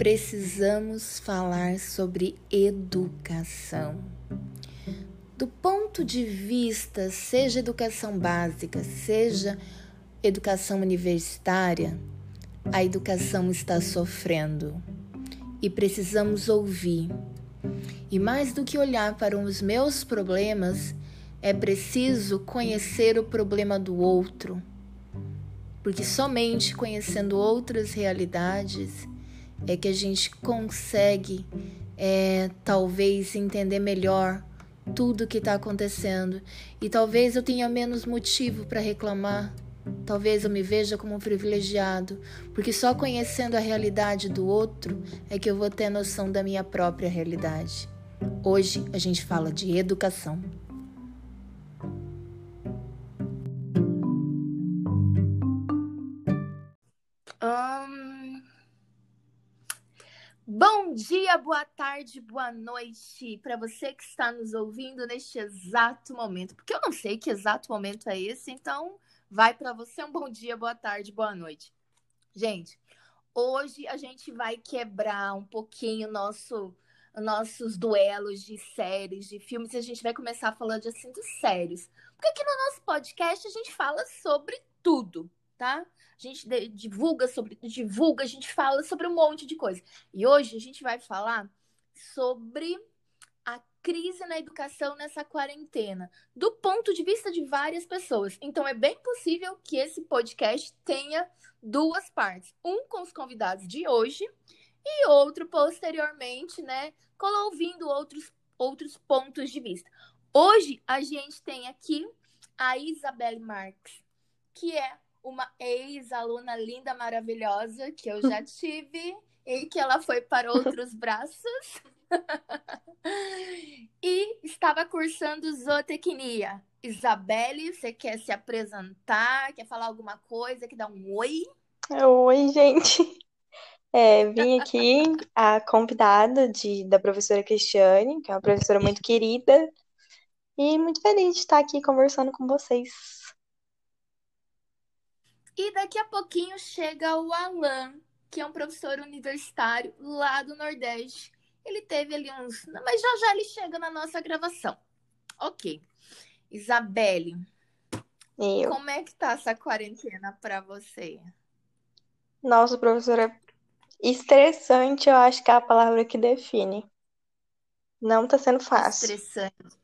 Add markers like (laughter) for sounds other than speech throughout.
precisamos falar sobre educação. Do ponto de vista, seja educação básica, seja educação universitária, a educação está sofrendo e precisamos ouvir. E mais do que olhar para os meus problemas, é preciso conhecer o problema do outro, porque somente conhecendo outras realidades é que a gente consegue, é, talvez, entender melhor tudo que está acontecendo. E talvez eu tenha menos motivo para reclamar. Talvez eu me veja como um privilegiado, porque só conhecendo a realidade do outro é que eu vou ter noção da minha própria realidade. Hoje a gente fala de educação. Bom dia, boa tarde, boa noite para você que está nos ouvindo neste exato momento. Porque eu não sei que exato momento é esse, então vai para você um bom dia, boa tarde, boa noite. Gente, hoje a gente vai quebrar um pouquinho nosso nossos duelos de séries, de filmes, e a gente vai começar falando de assuntos sérios. Porque aqui no nosso podcast a gente fala sobre tudo, tá? a gente divulga sobre, divulga, a gente fala sobre um monte de coisa. E hoje a gente vai falar sobre a crise na educação nessa quarentena, do ponto de vista de várias pessoas. Então é bem possível que esse podcast tenha duas partes, um com os convidados de hoje e outro posteriormente, né, ouvindo outros outros pontos de vista. Hoje a gente tem aqui a Isabelle Marques, que é uma ex-aluna linda, maravilhosa, que eu já (laughs) tive e que ela foi para outros (laughs) braços. (laughs) e estava cursando zootecnia. Isabelle, você quer se apresentar? Quer falar alguma coisa? Quer dar um oi? Oi, gente. É, vim aqui a convidada de, da professora Cristiane, que é uma professora muito querida, e muito feliz de estar aqui conversando com vocês. E daqui a pouquinho chega o Alan, que é um professor universitário lá do Nordeste. Ele teve ali uns. Mas já já ele chega na nossa gravação. Ok. Isabelle, Eu. como é que tá essa quarentena para você? Nossa, professora, estressante, eu acho que é a palavra que define. Não tá sendo fácil. Estressante.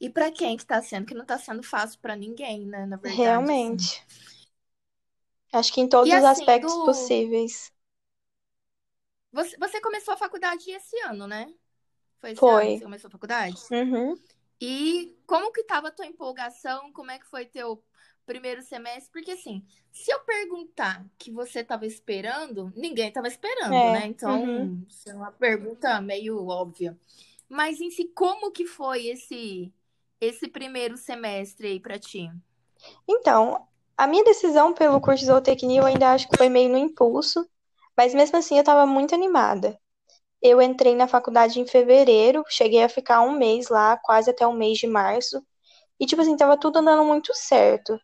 E para quem que tá sendo? Que não tá sendo fácil para ninguém, né? Na verdade. Realmente. Assim. Acho que em todos E os assim, aspectos do... possíveis. Você, você começou a faculdade esse ano, né? Foi esse ano que você Foi. começou a faculdade? Uhum. E como que tava a tua empolgação? Como é que foi teu primeiro semestre? Porque assim, se eu perguntar que você tava esperando, ninguém tava esperando, né? É. Então, Uhum. isso é uma pergunta meio óbvia. Mas em si, como que foi esse esse primeiro semestre aí pra ti? Então, a minha decisão pelo curso de zootecnia eu ainda acho que foi meio no impulso, mas mesmo assim eu estava muito animada. Eu entrei na faculdade em fevereiro, cheguei a ficar um mês lá, quase até o mês de março, e tipo assim, tava tudo andando muito certo.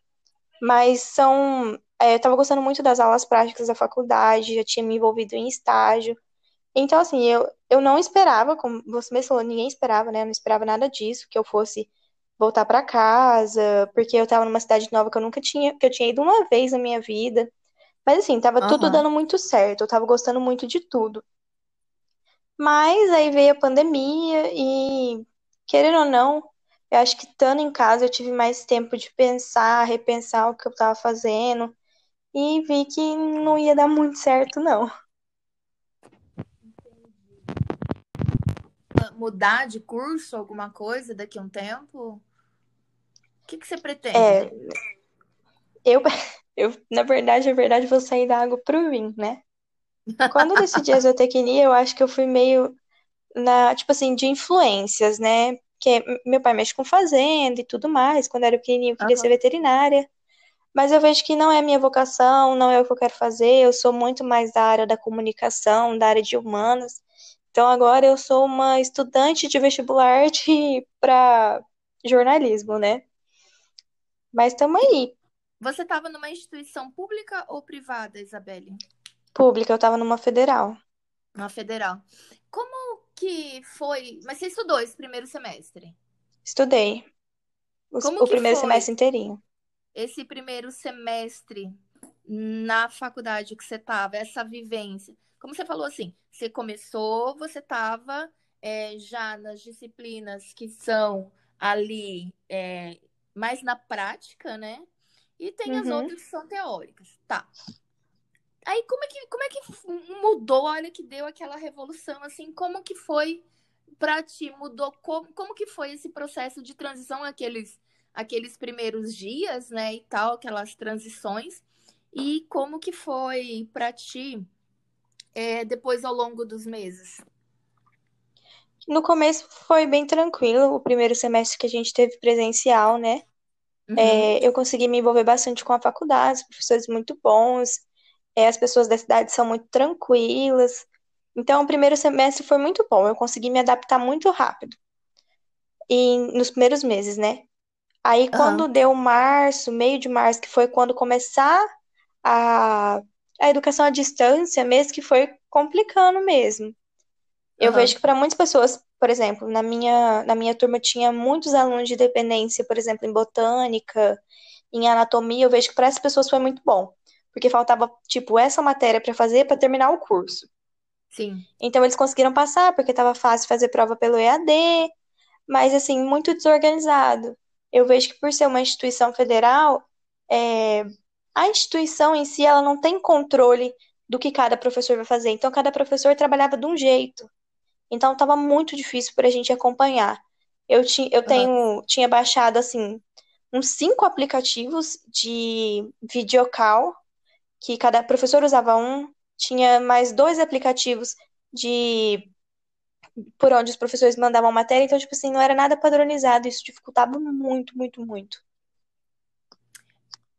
Mas são, é, eu tava gostando muito das aulas práticas da faculdade, já tinha me envolvido em estágio. Então, assim, eu, eu não esperava, como você falou, ninguém esperava, né? Eu não esperava nada disso, que eu fosse voltar pra casa, porque eu tava numa cidade nova que eu nunca tinha, que eu tinha ido uma vez na minha vida. Mas assim, tava tudo Aham. dando muito certo, eu tava gostando muito de tudo. Mas aí veio a pandemia e, querendo ou não, eu acho que estando em casa eu tive mais tempo de pensar, repensar o que eu tava fazendo e vi que não ia dar muito certo, não. Mudar de curso, alguma coisa daqui a um tempo? O que que você pretende? É, eu, (laughs) eu, na verdade, na verdade, vou sair da água pro vinho, né? Quando eu decidi a (laughs) zootecnia, eu acho que eu fui meio na, tipo assim, de influências, né? Porque meu pai mexe com fazenda e tudo mais. Quando eu era pequenininho, eu queria ser Aham. veterinária. Mas eu vejo que não é a minha vocação, não é o que eu quero fazer. Eu sou muito mais da área da comunicação, da área de humanas. Então agora eu sou uma estudante de vestibular de (laughs) para jornalismo, né? Mas estamos aí. você estava numa instituição pública ou privada, Isabelle? Pública, eu tava numa federal. Na federal. Como que foi? Mas você estudou esse primeiro semestre? Estudei. O, Como o primeiro semestre inteirinho. esse primeiro semestre na faculdade que você estava, essa vivência? Como você falou assim, você começou, você estava já nas disciplinas que são ali é, mais na prática, né? E tem as Uhum. outras que são teóricas. Tá. Aí como é que, como é que mudou? Olha que deu aquela revolução, assim, como que foi pra ti? Mudou? Como, como que foi esse processo de transição, aqueles, aqueles primeiros dias, né, e tal, aquelas transições? E como que foi pra ti é, depois ao longo dos meses? No começo foi bem tranquilo, o primeiro semestre que a gente teve presencial, né? Uhum, É, eu consegui me envolver bastante com a faculdade, os professores muito bons, é, as pessoas da cidade são muito tranquilas. Então, o primeiro semestre foi muito bom, eu consegui me adaptar muito rápido, e nos primeiros meses, né? Aí, quando aham, deu março, meio de março, que foi quando começar a, a educação à distância, mesmo que foi complicando mesmo. Eu vejo aham, que para muitas pessoas, por exemplo, na minha, na minha turma tinha muitos alunos de dependência, por exemplo, em botânica, em anatomia, eu vejo que para essas pessoas foi muito bom, porque faltava, tipo, essa matéria para fazer para terminar o curso. sim, Então eles conseguiram passar, porque estava fácil fazer prova pelo EAD, mas assim, muito desorganizado. Eu vejo que por ser uma instituição federal, é, a instituição em si, ela não tem controle do que cada professor vai fazer. Então, cada professor trabalhava de um jeito. Então estava muito difícil para a gente acompanhar. Eu, ti, eu tenho, tinha baixado assim uns cinco aplicativos de videocall, que cada professor usava um, tinha mais dois aplicativos de por onde os professores mandavam matéria, então, tipo assim, não era nada padronizado, isso dificultava muito, muito, muito.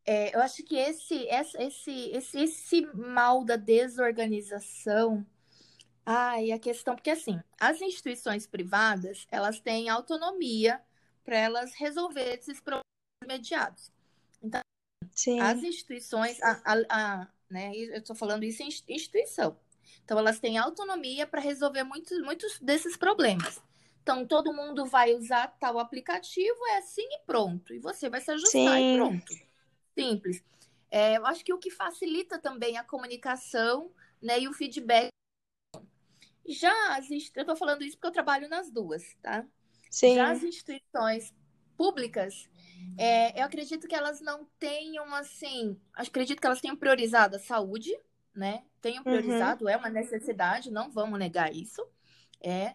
É, eu acho que esse, esse, esse, esse mal da desorganização, ai, a questão, porque assim, as instituições privadas, elas têm autonomia para elas resolver esses problemas imediatos. Então, as Sim, instituições, a, a, a, né, eu estou falando isso em instituição. Então, elas têm autonomia para resolver muitos, muitos desses problemas. Então, todo mundo vai usar tal aplicativo, é assim e pronto. E você vai se ajustar e sim, pronto. Simples. É, eu acho que o que facilita também a comunicação, né, e o feedback. Já as, eu estou falando isso porque eu trabalho nas duas, tá? Já as sim, instituições públicas, é, eu acredito que elas não tenham assim, acredito que elas tenham priorizado a saúde, né? Tenham uhum, priorizado, é uma necessidade, não vamos negar isso. É.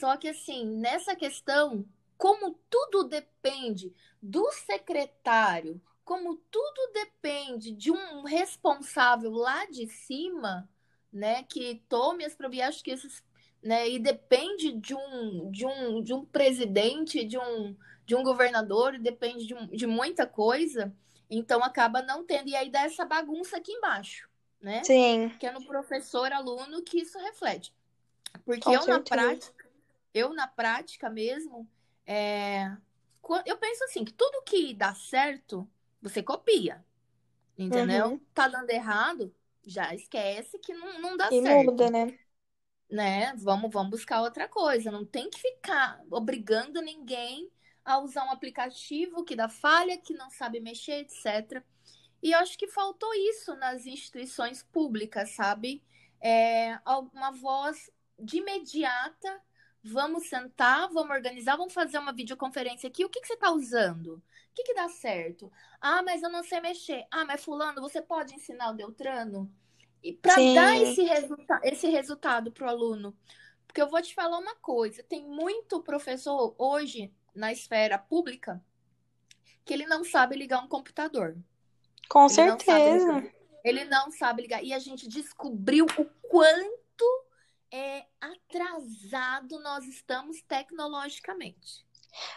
Só que assim, nessa questão, como tudo depende do secretário, como tudo depende de um responsável lá de cima, né, que tome as providências, acho que esses, né, e depende de um, de um, de um presidente, de um, de um governador, depende de, um- de muita coisa, então acaba não tendo, e aí dá essa bagunça aqui embaixo, né? sim, Que é no professor, aluno, que isso reflete. Porque com eu, na certeza. prática, eu, na prática mesmo, é, eu penso assim, que tudo que dá certo, você copia, entendeu? Uhum. Tá dando errado, já esquece que não, não dá E muda, certo, né? né? Vamos, vamos buscar outra coisa. Não tem que ficar obrigando ninguém a usar um aplicativo que dá falha, que não sabe mexer, etc. E eu acho que faltou isso nas instituições públicas, sabe? É, uma voz de imediata. Vamos sentar, vamos organizar, vamos fazer uma videoconferência aqui. O que, que você está usando? O que, que dá certo? Ah, mas eu não sei mexer. Ah, mas fulano, você pode ensinar o Deltrano? E para dar esse, resulta esse resultado para o aluno. Porque eu vou te falar uma coisa: tem muito professor hoje na esfera pública que ele não sabe ligar um computador. com Ele não certeza. Ele não sabe ligar. E a gente descobriu o quanto é atrasado nós estamos tecnologicamente.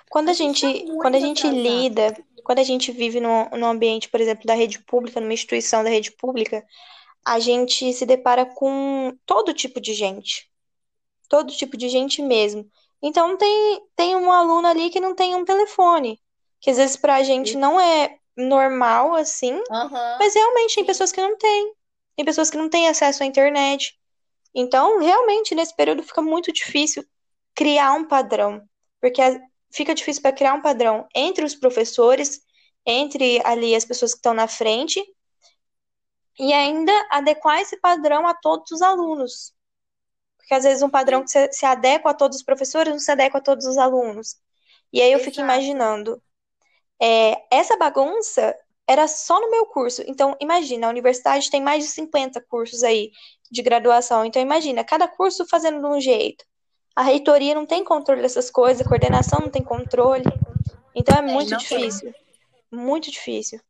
Quando A a gente gente, quando a gente atrasado. lida, quando a gente vive num, num ambiente, por exemplo, da rede pública, numa instituição da rede pública, a gente se depara com todo tipo de gente, todo tipo de gente mesmo. Então tem, tem um aluno ali que não tem um telefone, que às vezes pra gente não é normal assim, Aham, mas realmente tem pessoas que não têm. tem pessoas que não têm acesso à internet. Então, realmente, nesse período fica muito difícil criar um padrão, porque fica difícil para criar um padrão entre os professores, entre ali as pessoas que estão na frente, e ainda adequar esse padrão a todos os alunos. Porque às vezes um padrão que se, se adequa a todos os professores não se adequa a todos os alunos. E aí eu Exato. fico imaginando, é, essa bagunça era só no meu curso. Então, imagina, a universidade tem mais de 50 cursos aí de graduação. Então, imagina, cada curso fazendo de um jeito. A reitoria não tem controle dessas coisas, a coordenação não tem controle. Então, é muito difícil. Tem. Muito difícil.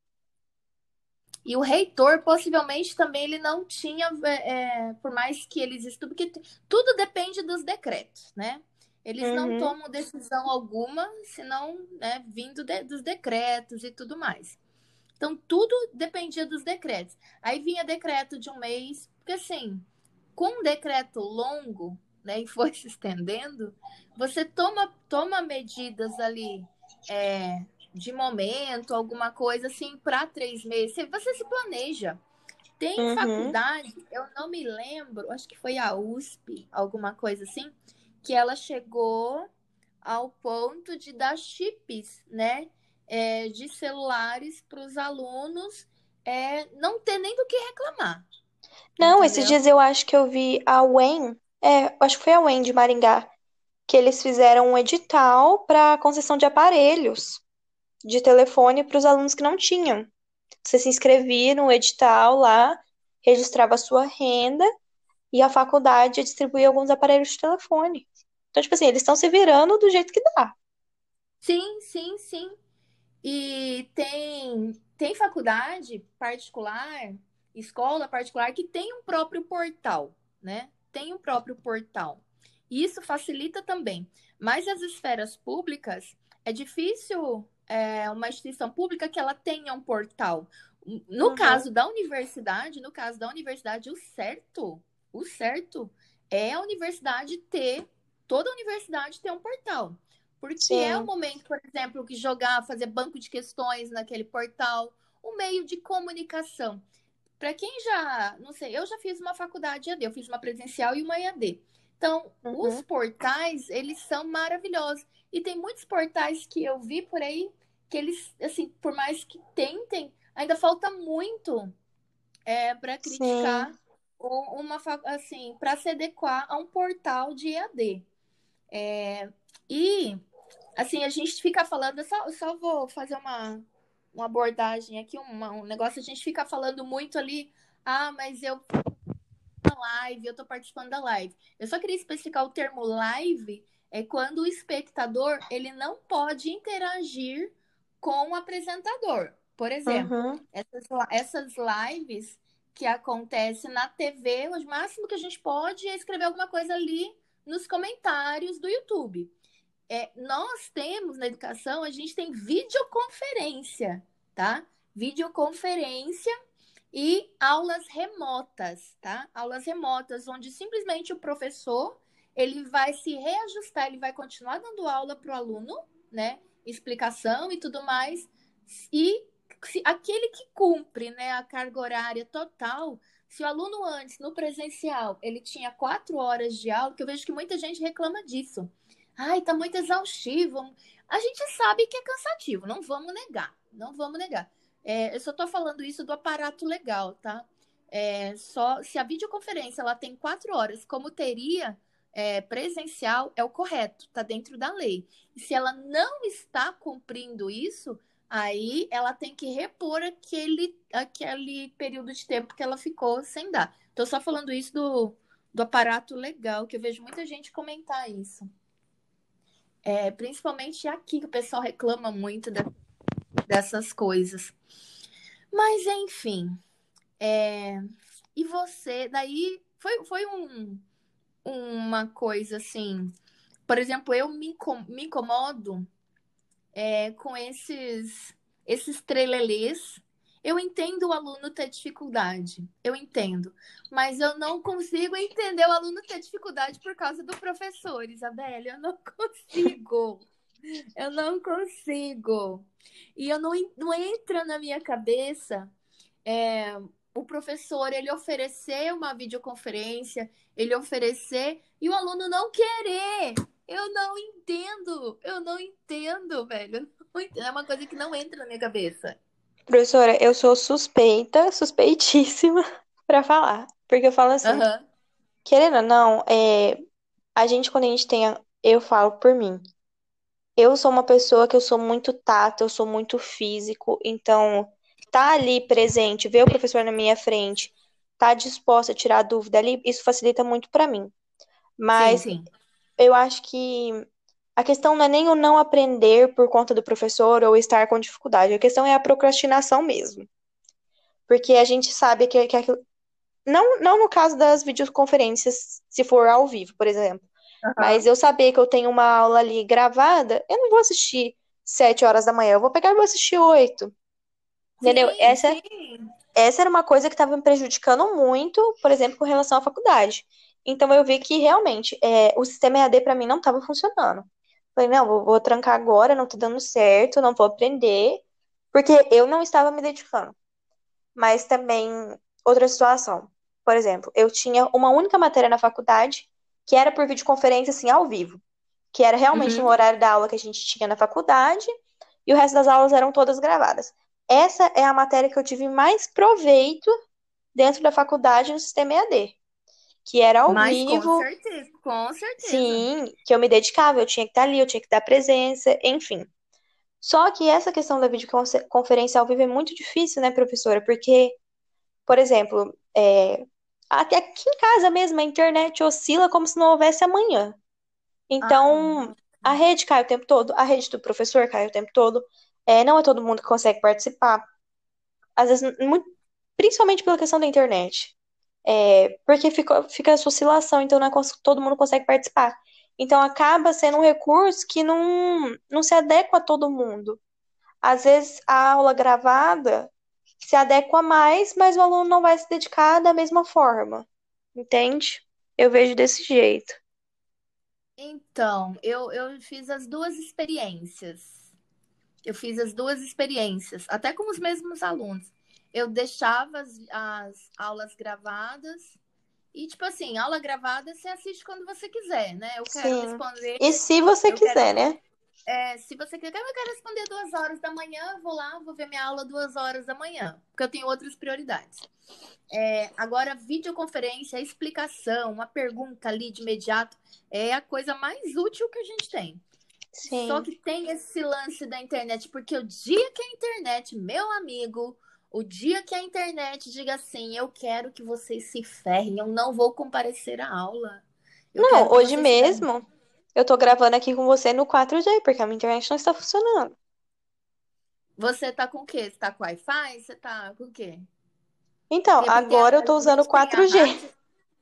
E o reitor, possivelmente, também ele não tinha, é, é por mais que eles estudem, porque tudo depende dos decretos, né? Eles uhum. não tomam decisão alguma, senão né, vindo de, dos decretos e tudo mais. Então, tudo dependia dos decretos. Aí vinha decreto de um mês, porque assim, com um decreto longo, né, e foi (laughs) se estendendo, você toma, toma medidas ali é, de momento, alguma coisa assim, para três meses. Você se planeja. Tem uhum. faculdade, eu não me lembro, acho que foi a USP, alguma coisa assim, que ela chegou ao ponto de dar chips, né? É, de celulares para os alunos é, não ter nem do que reclamar. Não, entendeu? esses dias eu acho que eu vi a UEM, é, acho que foi a UEM de Maringá, que eles fizeram um edital para concessão de aparelhos de telefone para os alunos que não tinham. Você se inscrevia no edital lá, registrava a sua renda e a faculdade distribuía alguns aparelhos de telefone. Então, tipo assim, eles estão se virando do jeito que dá. Sim, sim, sim. E tem, tem faculdade particular, escola particular, que tem um próprio portal, né? Tem um próprio portal. E isso facilita também. Mas as esferas públicas, é difícil é, uma instituição pública que ela tenha um portal. No uhum. caso da universidade, no caso da universidade, o certo o certo é a universidade ter, toda a universidade ter um portal. Porque Sim. é o momento, por exemplo, que jogar, fazer banco de questões naquele portal, um meio de comunicação. Para quem já, não sei, eu já fiz uma faculdade EAD, eu fiz uma presencial e uma EAD. Então, uhum. os portais, eles são maravilhosos. E tem muitos portais que eu vi por aí que eles, assim, por mais que tentem, ainda falta muito é, para criticar Sim uma assim para se adequar a um portal de EAD. É, e assim a gente fica falando, eu só, eu só vou fazer uma, uma abordagem aqui, uma, um negócio, a gente fica falando muito ali, ah, mas eu na live, eu estou participando da live. Eu só queria especificar o termo live é quando o espectador ele não pode interagir com o apresentador. Por exemplo, uhum. essas, essas lives que acontece na TV, o máximo que a gente pode é escrever alguma coisa ali nos comentários do YouTube. É, nós temos na educação, a gente tem videoconferência, tá? Videoconferência e aulas remotas, tá? Aulas remotas, onde simplesmente o professor ele vai se reajustar, ele vai continuar dando aula para o aluno, né? Explicação e tudo mais, e se, aquele que cumpre né, a carga horária total, se o aluno antes, no presencial, ele tinha quatro horas de aula, que eu vejo que muita gente reclama disso. Ai, tá muito exaustivo. A gente sabe que é cansativo, não vamos negar, não vamos negar. É, eu só tô falando isso do aparato legal, tá? É, só se a videoconferência ela tem quatro horas, como teria é, presencial, é o correto, tá dentro da lei. E se ela não está cumprindo isso, Aí ela tem que repor aquele, aquele período de tempo que ela ficou sem dar. Estou só falando isso do, do aparato legal, que eu vejo muita gente comentar isso. É, principalmente aqui que o pessoal reclama muito de, dessas coisas. Mas enfim. É, e você, daí foi, foi um, uma coisa assim. Por exemplo, eu me, me incomodo é, com esses, esses trelelês. Eu entendo o aluno ter dificuldade, eu entendo, mas eu não consigo entender o aluno ter dificuldade por causa do professor, Isabelle. Eu não (laughs) consigo. Eu não consigo. E eu não, não entra na minha cabeça é, o professor ele oferecer uma videoconferência, ele oferecer e o aluno não querer. Eu não entendo, eu não entendo, velho. É uma coisa que não entra na minha cabeça. Professora, eu sou suspeita, suspeitíssima (laughs) para falar. Porque eu falo assim, Aham. querendo ou não, é, a gente, quando a gente tem. a- Eu falo por mim. Eu sou uma pessoa que eu sou muito tato, eu sou muito físico, então tá ali presente, ver o professor na minha frente, tá disposta a tirar dúvida ali, isso facilita muito pra mim. Sim, Mas sim. eu acho que a questão não é nem o não aprender por conta do professor ou estar com dificuldade, a questão é a procrastinação mesmo. Porque a gente sabe que, que aquilo... não, não no caso das videoconferências, se for ao vivo, por exemplo. Mas Aham. eu saber que eu tenho uma aula ali gravada, eu não vou assistir sete horas da manhã, eu vou pegar e vou assistir oito. Entendeu? Sim, Essa, sim. essa era uma coisa que estava me prejudicando muito, por exemplo, com relação à faculdade. Então eu vi que realmente é, o sistema EAD para mim não estava funcionando. Falei, não, vou, vou trancar agora, não tá dando certo, não vou aprender, porque eu não estava me dedicando. Mas também, outra situação. Por exemplo, eu tinha uma única matéria na faculdade que era por videoconferência, assim, ao vivo. Que era realmente no Uhum. horário da aula que a gente tinha na faculdade e o resto das aulas eram todas gravadas. Essa é a matéria que eu tive mais proveito dentro da faculdade no sistema EAD, que era ao Mas com vivo, certeza, com certeza. sim, que eu me dedicava, eu tinha que estar ali, eu tinha que dar presença, enfim. Só que essa questão da videoconferência ao vivo é muito difícil, né, professora? Porque, por exemplo, é, até aqui em casa mesmo, a internet oscila como se não houvesse amanhã. Então, a Ai, rede cai o tempo todo, a rede do professor cai o tempo todo. É, não é todo mundo que consegue participar. Às vezes, muito, principalmente pela questão da internet. É, porque fica, fica essa oscilação, então não é todo mundo consegue participar. Então acaba sendo um recurso que não, não se adequa a todo mundo. Às vezes a aula gravada se adequa mais, mas o aluno não vai se dedicar da mesma forma. Entende? Eu vejo desse jeito. Então, eu, eu fiz as duas experiências. Eu fiz as duas experiências, até com os mesmos alunos. Eu deixava as, as aulas gravadas e, tipo assim, aula gravada você assiste quando você quiser, né? Eu quero Sim. responder, E se você eu quero, quiser, né? é, se você quiser, eu quero responder duas horas da manhã, eu vou lá, vou ver minha aula duas horas da manhã, porque eu tenho outras prioridades. É, agora, videoconferência, explicação, uma pergunta ali de imediato, é a coisa mais útil que a gente tem. Só Sim. que tem esse lance da internet, porque o dia que a internet, meu amigo, o dia que a internet diga assim, eu quero que vocês se ferrem, eu não vou comparecer à aula. Eu Não, hoje se ferrem. mesmo eu tô gravando aqui com você no 4G, porque a minha internet não está funcionando. Você tá com o quê? Você tá com Wi-Fi? Você tá com o quê? Então, Porque, agora eu tô usando gente tem a 4G. rádio,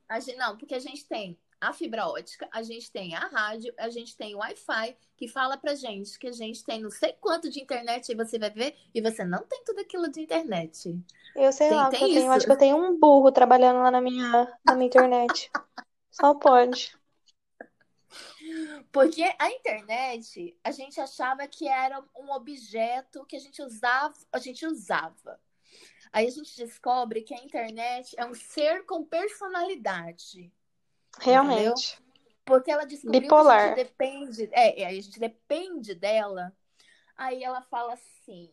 a não, porque a gente tem a fibra ótica, a gente tem a rádio, a gente tem o Wi-Fi, que fala pra gente que a gente tem não sei quanto de internet, aí você vai ver, e você não tem tudo aquilo de internet. Eu sei Tem, lá que eu tem tenho. Acho que eu tenho um burro trabalhando lá na minha, na minha internet. Só pode. Porque a internet, a gente achava que era um objeto que a gente usava, a gente usava. Aí a gente descobre que a internet é um ser com personalidade, entendeu? Realmente. Porque ela descobriu que a gente Bipolar. depende, é, é, a gente depende dela. Aí ela fala assim: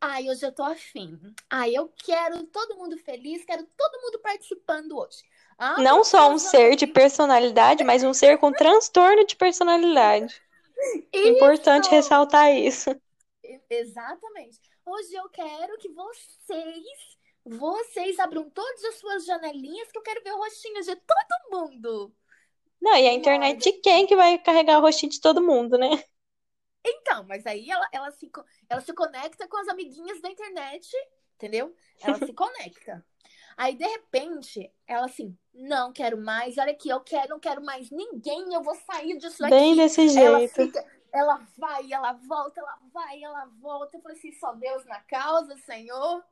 Ai, hoje eu tô afim. Ai, eu quero todo mundo feliz, quero todo mundo participando hoje. Abre Não só um ser de personalidade, mas um ser com (laughs) transtorno de personalidade. Importante Isso! ressaltar isso. Exatamente. Hoje eu quero que vocês, vocês abram todas as suas janelinhas, que eu quero ver o rostinho de todo mundo. Não, e a internet de quem que vai carregar o rostinho de todo mundo, né? Então, mas aí ela, ela, se, ela se conecta com as amiguinhas da internet, entendeu? Ela se (laughs) conecta. Aí, de repente, ela assim, não quero mais, olha aqui, eu quero, não quero mais ninguém, eu vou sair disso Bem aqui. desse Ela jeito. fica, ela vai, ela volta, ela vai, ela volta. Eu falei assim, só Deus na causa, Senhor.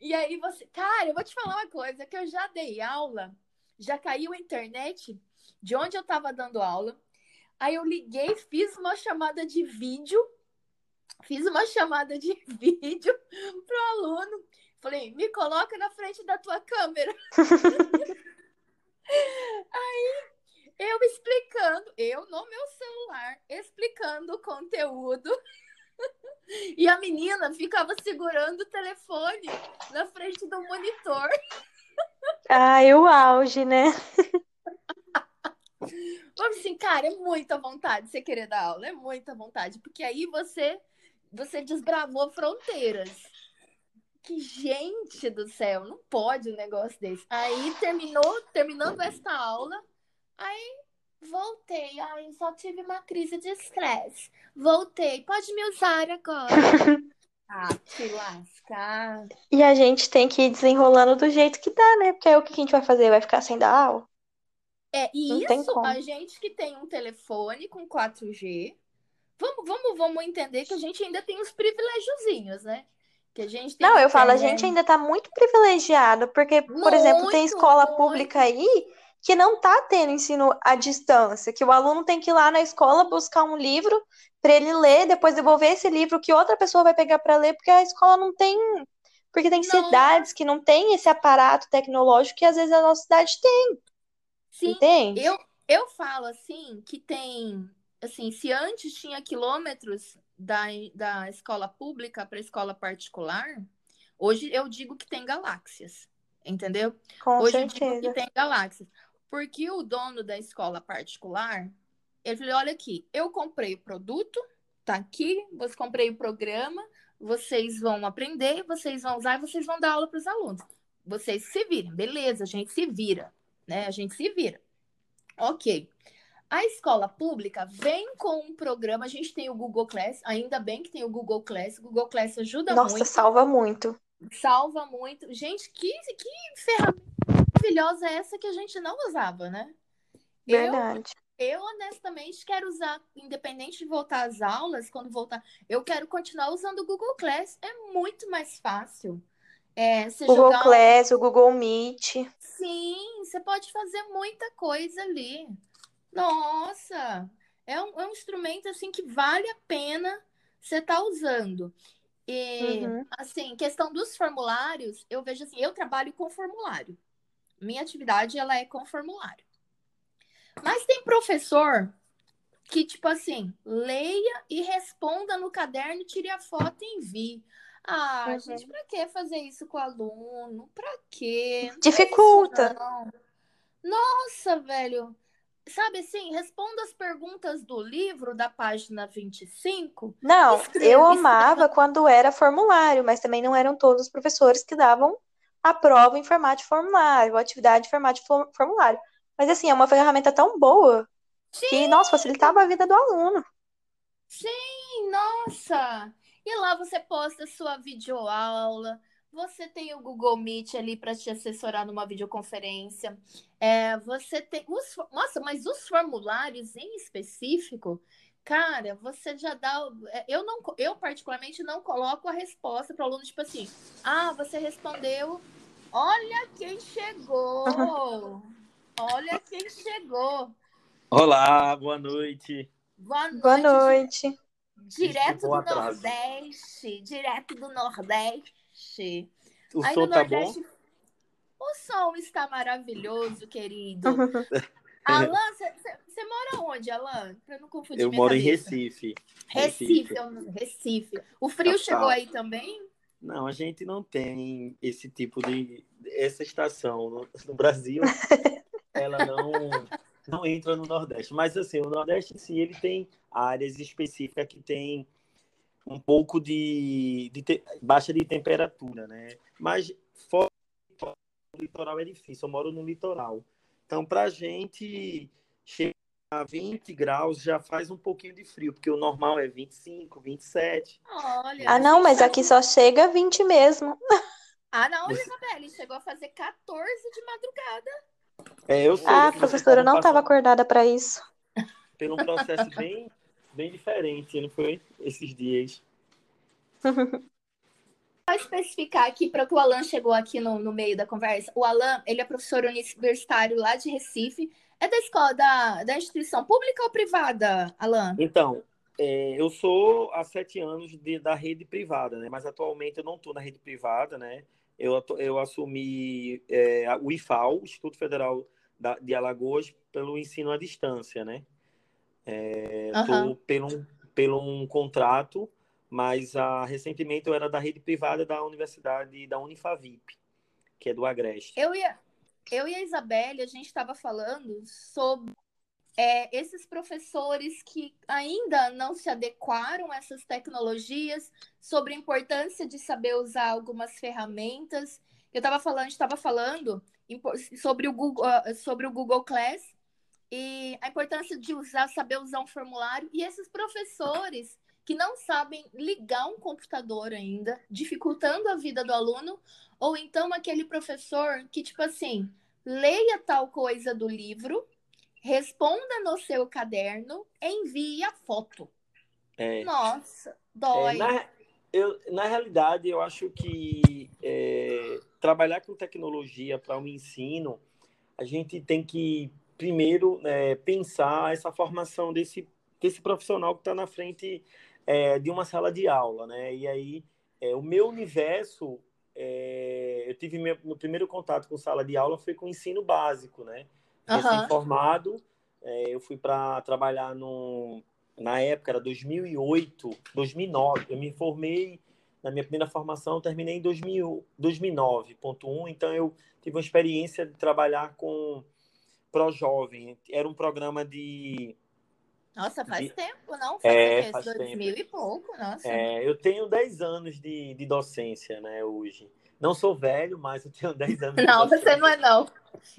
E aí você, cara, eu vou te falar uma coisa, que eu já dei aula, já caiu a internet de onde eu tava dando aula. Aí eu liguei, fiz uma chamada de vídeo fiz uma chamada de (laughs) vídeo pro aluno. Falei, me coloca na frente da tua câmera. (laughs) Aí eu explicando, eu no meu celular, explicando o conteúdo. (laughs) E a menina ficava segurando o telefone na frente do monitor. Ah, o auge, né? (laughs) Vamos assim, cara, é muita vontade você querer dar aula, é muita vontade, porque aí você você desbravou fronteiras. Que gente do céu, não pode um negócio desse. Aí terminou, terminando esta aula, aí voltei, aí só tive uma crise de estresse. Voltei, pode me usar agora. (laughs) ah, se lascar. E a gente tem que ir desenrolando do jeito que dá, né? Porque aí o que a gente vai fazer? Vai ficar sem dar aula? É, e Não isso, a gente que tem um telefone com 4G, vamos, vamos, vamos entender que a gente ainda tem os privilégiozinhos, né? Que a gente Não, eu falo, a gente ainda tá muito privilegiado, porque, por muito, exemplo, tem escola muito. pública aí que não tá tendo ensino à distância, que o aluno tem que ir lá na escola buscar um livro para ele ler, depois devolver esse livro que outra pessoa vai pegar para ler, porque a escola não tem. Porque tem não. cidades que não tem esse aparato tecnológico que às vezes a nossa cidade tem. Sim, Entende? Eu, eu falo assim que tem, assim, se antes tinha quilômetros da, da escola pública para a escola particular, hoje eu digo que tem galáxias, entendeu? Com hoje certeza. eu digo que tem galáxias. Porque o dono da escola particular, ele falou, olha aqui, eu comprei o produto, tá aqui, você comprei o programa, vocês vão aprender, vocês vão usar e vocês vão dar aula para os alunos. Vocês se virem, beleza, a gente se vira né? A gente se vira. Ok. A escola pública vem com um programa, a gente tem o Google Class, ainda bem que tem o Google Class, o Google Class ajuda Nossa, muito. Nossa, salva muito. Salva muito. Gente, que, que ferramenta maravilhosa é essa que a gente não usava, né? Verdade. Eu, eu honestamente quero usar, independente de voltar às aulas, quando voltar, eu quero continuar usando o Google Class. É muito mais fácil. É, Google Class, um... o Google Meet. Sim, você pode fazer muita coisa ali. Nossa, é um, é um instrumento assim que vale a pena você estar tá usando. E, uhum. assim, questão dos formulários, eu vejo assim, eu trabalho com formulário. Minha atividade, ela é com formulário. Mas tem professor que, tipo assim, leia e responda no caderno, tire a foto e envie. Ah, uhum. gente, pra que fazer isso com o aluno? Pra quê? Não Dificulta. Isso, Nossa, velho. Sabe assim, responda as perguntas do livro da página 25. Não, escreva, eu amava escreva... quando era formulário, mas também não eram todos os professores que davam a prova em formato de formulário, a atividade em formato de formulário. Mas assim, é uma ferramenta tão boa Sim. que, nossa, facilitava a vida do aluno. Sim, nossa. E lá você posta sua videoaula, você tem o Google Meet ali para te assessorar numa videoconferência. É, você tem os, nossa, mas os formulários em específico, cara, você já dá. É, eu não, eu particularmente não coloco a resposta para o aluno tipo assim, ah, você respondeu. Olha quem chegou! Olha quem chegou! Olá, boa noite. Boa noite. Boa noite. Direto do Nordeste. Direto do Nordeste. O Aí som tá Nordeste, bom? O som está maravilhoso, querido. (laughs) Alan, você mora onde, Alan? Pra não confundir Eu moro cabeça. em Recife. Recife, Recife. Recife. O frio chegou aí também? Não, a gente não tem esse tipo de. Essa estação no, no Brasil, (laughs) ela não não entra no Nordeste. Mas assim, o Nordeste em si, ele tem áreas específicas que tem um pouco de, de te, baixa de temperatura, né? Mas fora do litoral é difícil. Eu moro no litoral. Então, para a gente chegar a 20 graus já faz um pouquinho de frio, porque o normal é 25, 27. Olha, ah, não, mas aqui só chega 20 mesmo. Ah, não, Isabelle, chegou a fazer 14 de madrugada. É, eu sei. Ah, a professora não estava acordada para isso. Pelo um processo bem, bem diferente, não foi? Esses dias. (laughs) Vou especificar aqui para que o Alan chegou aqui no, no meio da conversa. O Alan, ele é professor universitário lá de Recife. É da escola, da, da instituição pública ou privada, Alan? Então, é, eu sou há sete anos de, da rede privada, né? Mas atualmente eu não estou na rede privada, né? Eu, eu assumi é, o IFAL, Instituto Federal da, de Alagoas, pelo ensino à distância, né? Estou uhum. pelo, pelo um contrato, mas a, recentemente eu era da rede privada da universidade da Unifavip, que é do Agreste. Eu ia, eu e a Isabelle, a gente estava falando sobre é, esses professores que ainda não se adequaram a essas tecnologias, sobre a importância de saber usar algumas ferramentas. Eu estava falando, estava falando sobre o Google, ah, sobre o Google Class e a importância de usar, saber usar um formulário e esses professores que não sabem ligar um computador ainda, dificultando a vida do aluno, ou então aquele professor que tipo assim, leia tal coisa do livro, responda no seu caderno, envie a foto. É, Nossa, dói. É, na, eu, na realidade, eu acho que é, trabalhar com tecnologia para o um ensino, a gente tem que primeiro é, pensar essa formação desse, desse profissional que está na frente é, de uma sala de aula, né? E aí, é, o meu universo, é, eu tive meu, meu primeiro contato com sala de aula foi com o ensino básico, né? recém-formado. É, eu fui para trabalhar no, na época, era 2008, 2009. Eu me formei na minha primeira formação, terminei em 2000, 2009.1, então eu tive uma experiência de trabalhar com Pro Jovem. Era um programa de nossa, faz de... tempo, não? Faz, é, faz 2000 tempo. e pouco, nossa. É, eu tenho 10 anos de, de docência, né, hoje. Não sou velho, mas eu tenho 10 anos. Não, você não é não.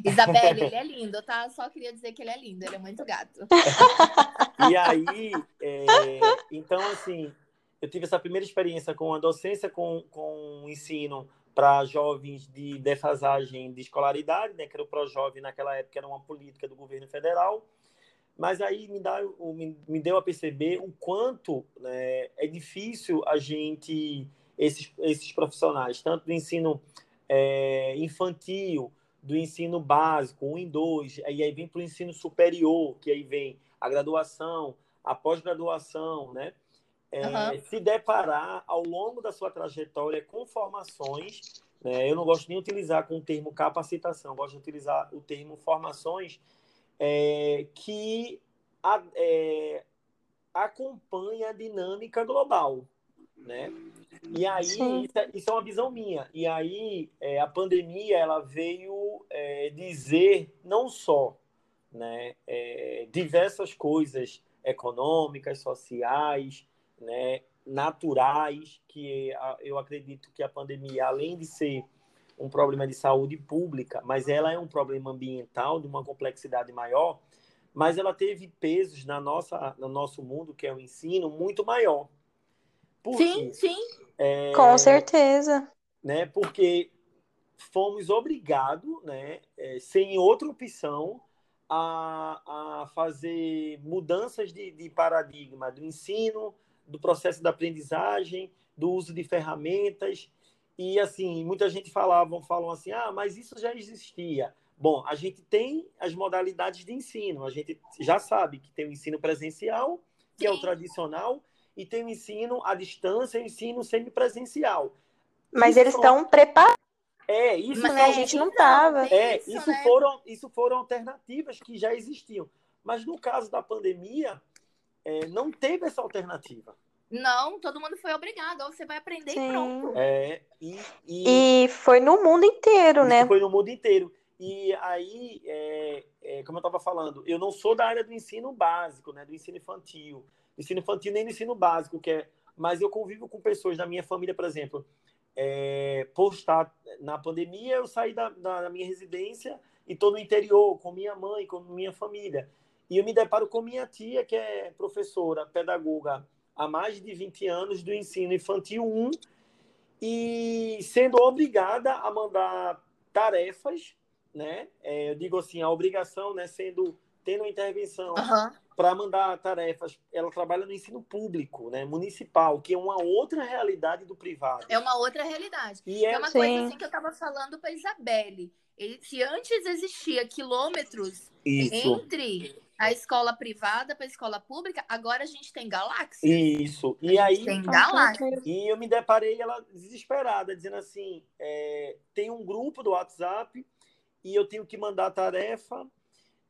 Isabelle, ele é lindo, tá? Só queria dizer que ele é lindo, ele é muito gato. (laughs) e aí, é, então, assim, eu tive essa primeira experiência com a docência, com, com o ensino para jovens de defasagem de escolaridade, né, que era o ProJovem naquela época, era uma política do governo federal. Mas aí me, dá, me, deu a perceber o quanto né, é difícil a gente esses, esses profissionais, tanto do ensino é, infantil, do ensino básico, um em dois, e aí vem para o ensino superior, que aí vem a graduação, a pós-graduação, né? É, uhum. Se deparar ao longo da sua trajetória com formações, né? eu não gosto nem de utilizar com o termo capacitação, gosto de utilizar o termo formações é, que a, é, acompanha a dinâmica global, né? E aí, isso é, isso é, uma visão minha. E aí, é, a pandemia, ela veio é, dizer não só né, é, diversas coisas econômicas, sociais, né, naturais, que eu acredito que a pandemia, além de ser um problema de saúde pública, mas ela é um problema ambiental de uma complexidade maior, mas ela teve pesos na nossa, no nosso mundo, que é o ensino, muito maior. Por sim, sim. É, Com certeza. Né, porque fomos obrigados, né, é, sem outra opção, a, a fazer mudanças de, de paradigma do ensino, do processo da aprendizagem, do uso de ferramentas. E assim, muita gente falava, falam assim: "Ah, mas isso já existia". Bom, a gente tem as modalidades de ensino. A gente já sabe que tem o ensino presencial, que Sim. é o tradicional, e tem o ensino à distância e o ensino semipresencial. Mas isso eles estão preparados. É, isso Mas a gente não estava. É, isso, isso né? foram, isso foram alternativas que já existiam. Mas no caso da pandemia, é, não teve essa alternativa. Não, todo mundo foi obrigado. Ou você vai aprender Sim. e pronto. É, e, e... e foi no mundo inteiro, isso né? Foi no mundo inteiro. E aí, é, é, como eu estava falando, eu não sou da área do ensino básico, né, do ensino infantil, do ensino infantil nem do ensino básico, que é, mas eu convivo com pessoas da minha família, por exemplo, é, por estar na pandemia, eu saí da, da minha residência e estou no interior com minha mãe, com minha família. E eu me deparo com minha tia, que é professora, pedagoga há mais de 20 anos do ensino infantil 1, e sendo obrigada a mandar tarefas, né? É, eu digo assim, a obrigação, né, sendo tendo uma intervenção Aham. para mandar tarefas. Ela trabalha no ensino público, né, municipal, que é uma outra realidade do privado. É uma outra realidade. E É é, uma Sim. coisa assim que eu tava falando pra Isabelle. Se antes existia quilômetros isso, entre a escola privada para a escola pública, agora a gente tem galáxias. isso. E aí Tem certeza. E eu me deparei ela desesperada, dizendo assim: é, tem um grupo do WhatsApp e eu tenho que mandar tarefa,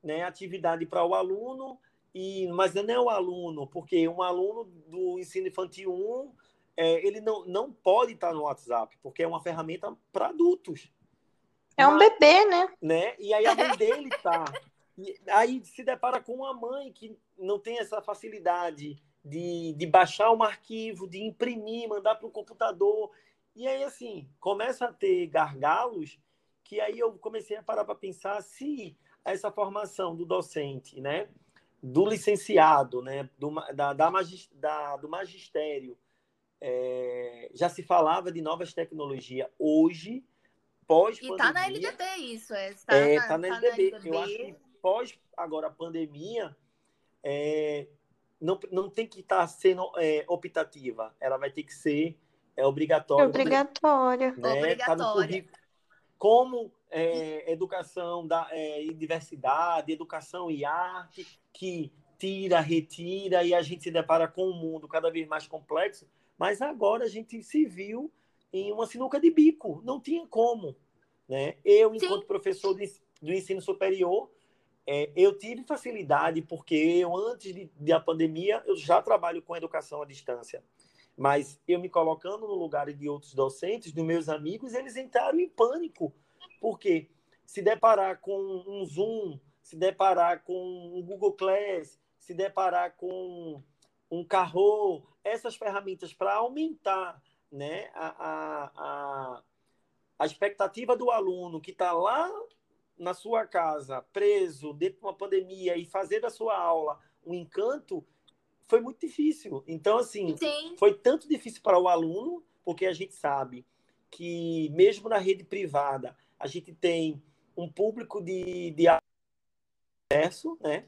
né, atividade para o aluno, e mas não é o aluno, porque um aluno do ensino infantil 1, é, ele não, não pode estar no WhatsApp, porque é uma ferramenta para adultos. É um Mas- bebê, né? né? E aí a mãe (laughs) dele tá. E aí se depara com uma mãe que não tem essa facilidade de, de baixar um arquivo, de imprimir, mandar para o computador. E aí, assim, começa a ter gargalos que aí eu comecei a parar para pensar se essa formação do docente, né? Do licenciado, né? Do, da, da, magis- da- do magistério, é, já se falava de novas tecnologias. Hoje, pós E tá na LDB isso, é. Tá é, na, tá na tá LDB. Eu acho que pós agora a pandemia, é, não, não tem que estar sendo é, optativa. Ela vai ter que ser é, É obrigatória. obrigatória. Né? Tá no Obrigatória. currículo. Como é, educação da, é, e diversidade, educação e arte, que tira, retira, e a gente se depara com um mundo cada vez mais complexo. Mas agora a gente se viu em uma sinuca de bico. Não tinha como. Né? Eu, Sim. enquanto professor do ens- do ensino superior, é, eu tive facilidade, porque eu, antes de, da pandemia, eu já trabalho com educação à distância. Mas eu me colocando no lugar de outros docentes, dos meus amigos, eles entraram em pânico. Porque se deparar com um Zoom, se deparar com um Google Class, se deparar com um Carro, essas ferramentas para aumentar né, a, a, a, expectativa do aluno que está lá na sua casa, preso, dentro de uma pandemia, e fazer da sua aula um encanto, foi muito difícil. Então, assim, Sim, foi tanto difícil para o aluno, porque a gente sabe que, mesmo na rede privada, a gente tem um público de, de acesso, né?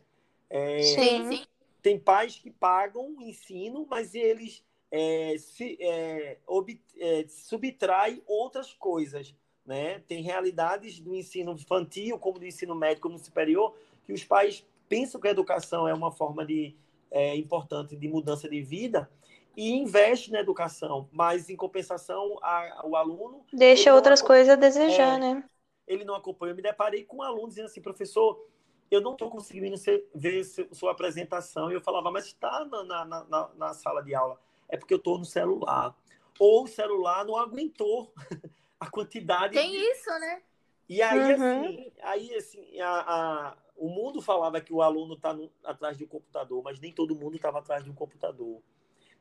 É, sim, tem pais que pagam o ensino, mas eles é, se, é, ob, é, subtraem outras coisas. Né? Tem realidades do ensino infantil, como do ensino médio, como do superior, que os pais pensam que a educação é uma forma de, é, importante de mudança de vida e investe na educação, mas em compensação a, o aluno Deixa outras coisas a desejar, É. né? ele não acompanha. Eu me deparei com um aluno dizendo assim, professor, eu não estou conseguindo ser- ver seu- sua apresentação. E eu falava, mas está na, na, na, na sala de aula. É porque eu estou no celular. Ou o celular não aguentou (laughs) a quantidade. Tem de- isso, né? E aí, Uhum. assim, aí, assim a, a- o mundo falava que o aluno está atrás de um computador, mas nem todo mundo estava atrás de um computador.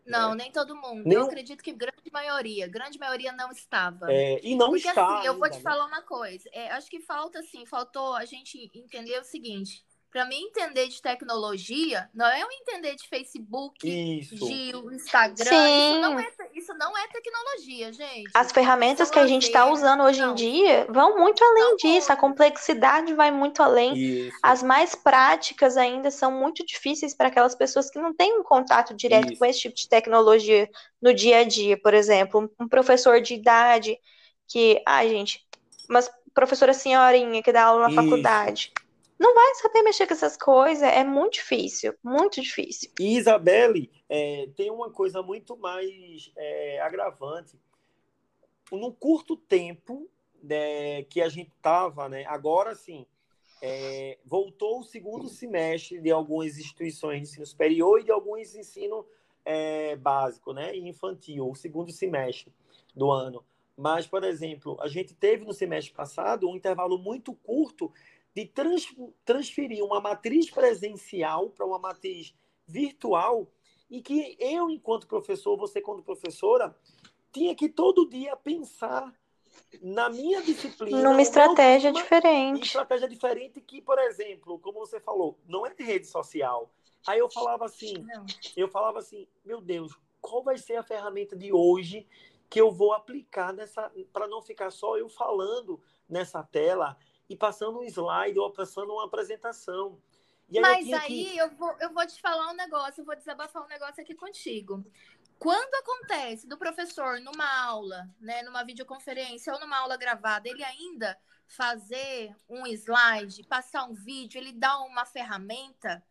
Não, nem todo mundo. Nem Eu acredito que grande maioria, grande maioria não estava. É, e não Porque está assim, eu vou te né? falar uma coisa. É, acho que falta assim, faltou a gente entender o seguinte. Para mim entender de tecnologia, não é eu entender de Facebook, Isso. de Instagram. Sim. Isso não, é, isso não é tecnologia, gente. As ferramentas que a gente está usando hoje em não. dia vão muito além Não disso. A complexidade vai muito além. Isso. As mais práticas ainda são muito difíceis para aquelas pessoas que não têm um contato direto Isso. com esse tipo de tecnologia no dia a dia. Por exemplo, um- professor de idade que, ai, gente, uma professora senhorinha que dá aula na Isso. faculdade, não vai saber mexer com essas coisas. É muito difícil, muito difícil. E Isabelle é, tem uma coisa muito mais é, agravante. No curto tempo né, que a gente estava, né, agora sim, é, voltou o segundo semestre de algumas instituições de ensino superior e de alguns ensino é, básico né, e infantil, o segundo semestre do ano. Mas, por exemplo, a gente teve no semestre passado um intervalo muito curto de trans, transferir uma matriz presencial para uma matriz virtual e que eu, enquanto professor, você, quando professora, tinha que todo dia pensar na minha disciplina. Numa estratégia e diferente. estratégia diferente que, por exemplo, como você falou, não é rede social. Aí eu falava assim, Não. eu falava assim, meu Deus, qual vai ser a ferramenta de hoje que eu vou aplicar nessa para não ficar só eu falando nessa tela e passando um slide ou passando uma apresentação. E aí Mas eu aí que... eu, vou, eu vou te falar um negócio, eu vou desabafar um negócio aqui contigo. Quando acontece do professor numa aula, né, numa videoconferência ou numa aula gravada, ele ainda fazer um slide, passar um vídeo, ele dá uma ferramenta,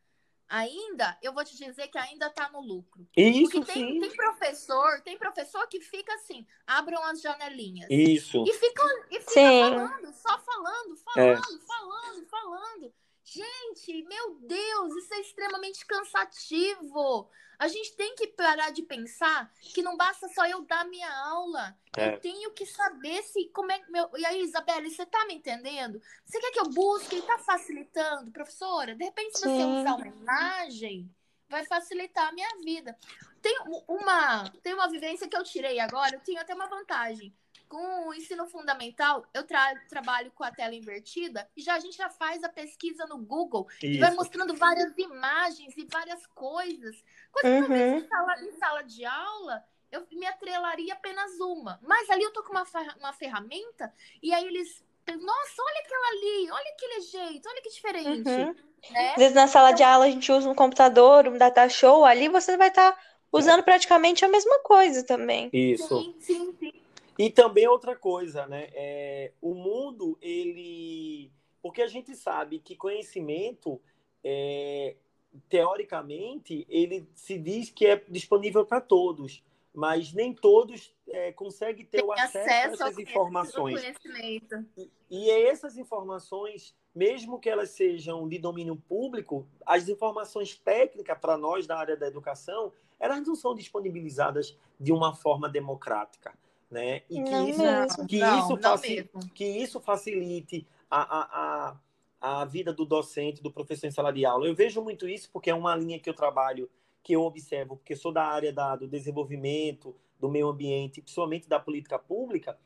ainda, eu vou te dizer que ainda está no lucro. Isso, Porque tem, sim. tem professor, tem professor que fica assim, abram as janelinhas. Isso. E fica, e fica falando, só falando, É. falando, falando, falando. Gente, meu Deus, isso é extremamente cansativo. A gente tem que parar de pensar que não basta só eu dar minha aula. É. Eu tenho que saber se como é que meu. E aí, Isabela, você tá me entendendo? Você quer que eu busque? Tá facilitando, professora? De repente, se você usar uma imagem, vai facilitar a minha vida. Tem uma, tem uma vivência que eu tirei agora, eu tenho até uma vantagem. Com o ensino fundamental, eu tra- trabalho com a tela invertida e já a gente já faz a pesquisa no Google e vai Isso. mostrando várias imagens e várias coisas. Coisa que talvez Uhum. em sala, em sala de aula eu me atrelaria apenas uma. Mas ali eu tô com uma, uma ferramenta e aí eles. Nossa, olha aquela ali, olha aquele jeito, olha que diferente. Uhum. Né? Às vezes na sala de aula a gente usa um computador, um data show, ali você vai estar usando praticamente a mesma coisa também. Isso. Sim, sim, sim. E também outra coisa, né? É, o mundo, ele. Porque a gente sabe que conhecimento, é, teoricamente, ele se diz que é disponível para todos, mas nem todos é, conseguem ter Tem o acesso, acesso a essas informações. conhecimento. E essas informações, mesmo que elas sejam de domínio público, as informações técnicas para nós da área da educação, elas não são disponibilizadas de uma forma democrática, né? E que Não isso, mesmo. que não, isso não faci- que isso facilite a, a, a, a vida do docente, do professor em sala de aula. Eu vejo muito isso porque é uma linha que eu trabalho, que eu observo, porque sou da área da, do desenvolvimento, do meio ambiente, principalmente da política pública.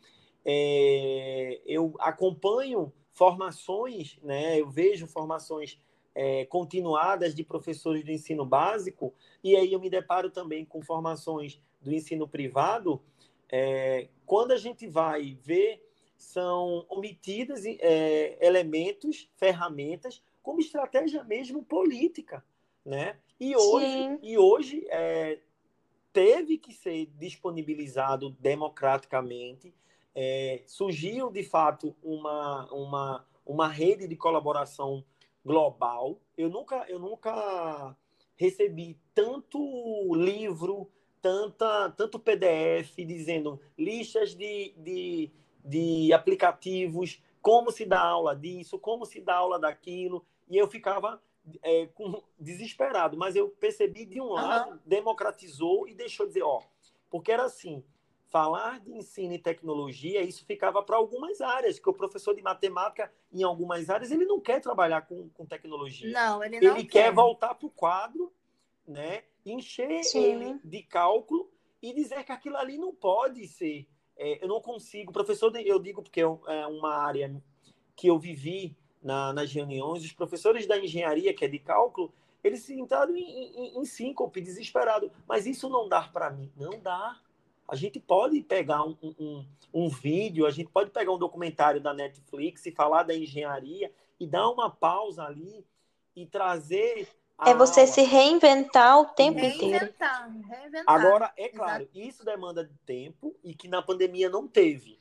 É, eu acompanho formações, né? Eu vejo formações é, continuadas de professores do ensino básico e aí eu me deparo também com formações do ensino privado. É, quando a gente vai ver, são omitidas é, elementos, ferramentas, como estratégia mesmo política, né? E hoje, Sim. e hoje é, teve que ser disponibilizado democraticamente. É, surgiu, de fato, uma, uma, uma rede de colaboração global. Eu nunca, eu nunca recebi tanto livro, tanta, tanto PDF dizendo listas de, de, de aplicativos, como se dá aula disso, como se dá aula daquilo, e eu ficava é, com, (laughs) desesperado. Mas eu percebi, de um lado, democratizou e deixou de dizer, ó, porque era assim, falar de ensino e tecnologia, isso ficava para algumas áreas, que o professor de matemática, em algumas áreas, ele não quer trabalhar com, com tecnologia. Não, ele não ele quer voltar para o quadro, né? Encher Sim. ele de cálculo e dizer que aquilo ali não pode ser. é, eu não consigo. Professor, eu digo porque é uma área que eu vivi na, nas reuniões, os professores da engenharia, que é de cálculo, eles se entraram em, em, em síncope, desesperado. Mas isso não dá para mim. Não dá. A gente pode pegar um, um, um vídeo, a gente pode pegar um documentário da Netflix e falar da engenharia e dar uma pausa ali e trazer. É você aula. se reinventar o tempo inteiro. Reinventar, reinventar. Agora, é claro, isso demanda de tempo e que na pandemia não teve,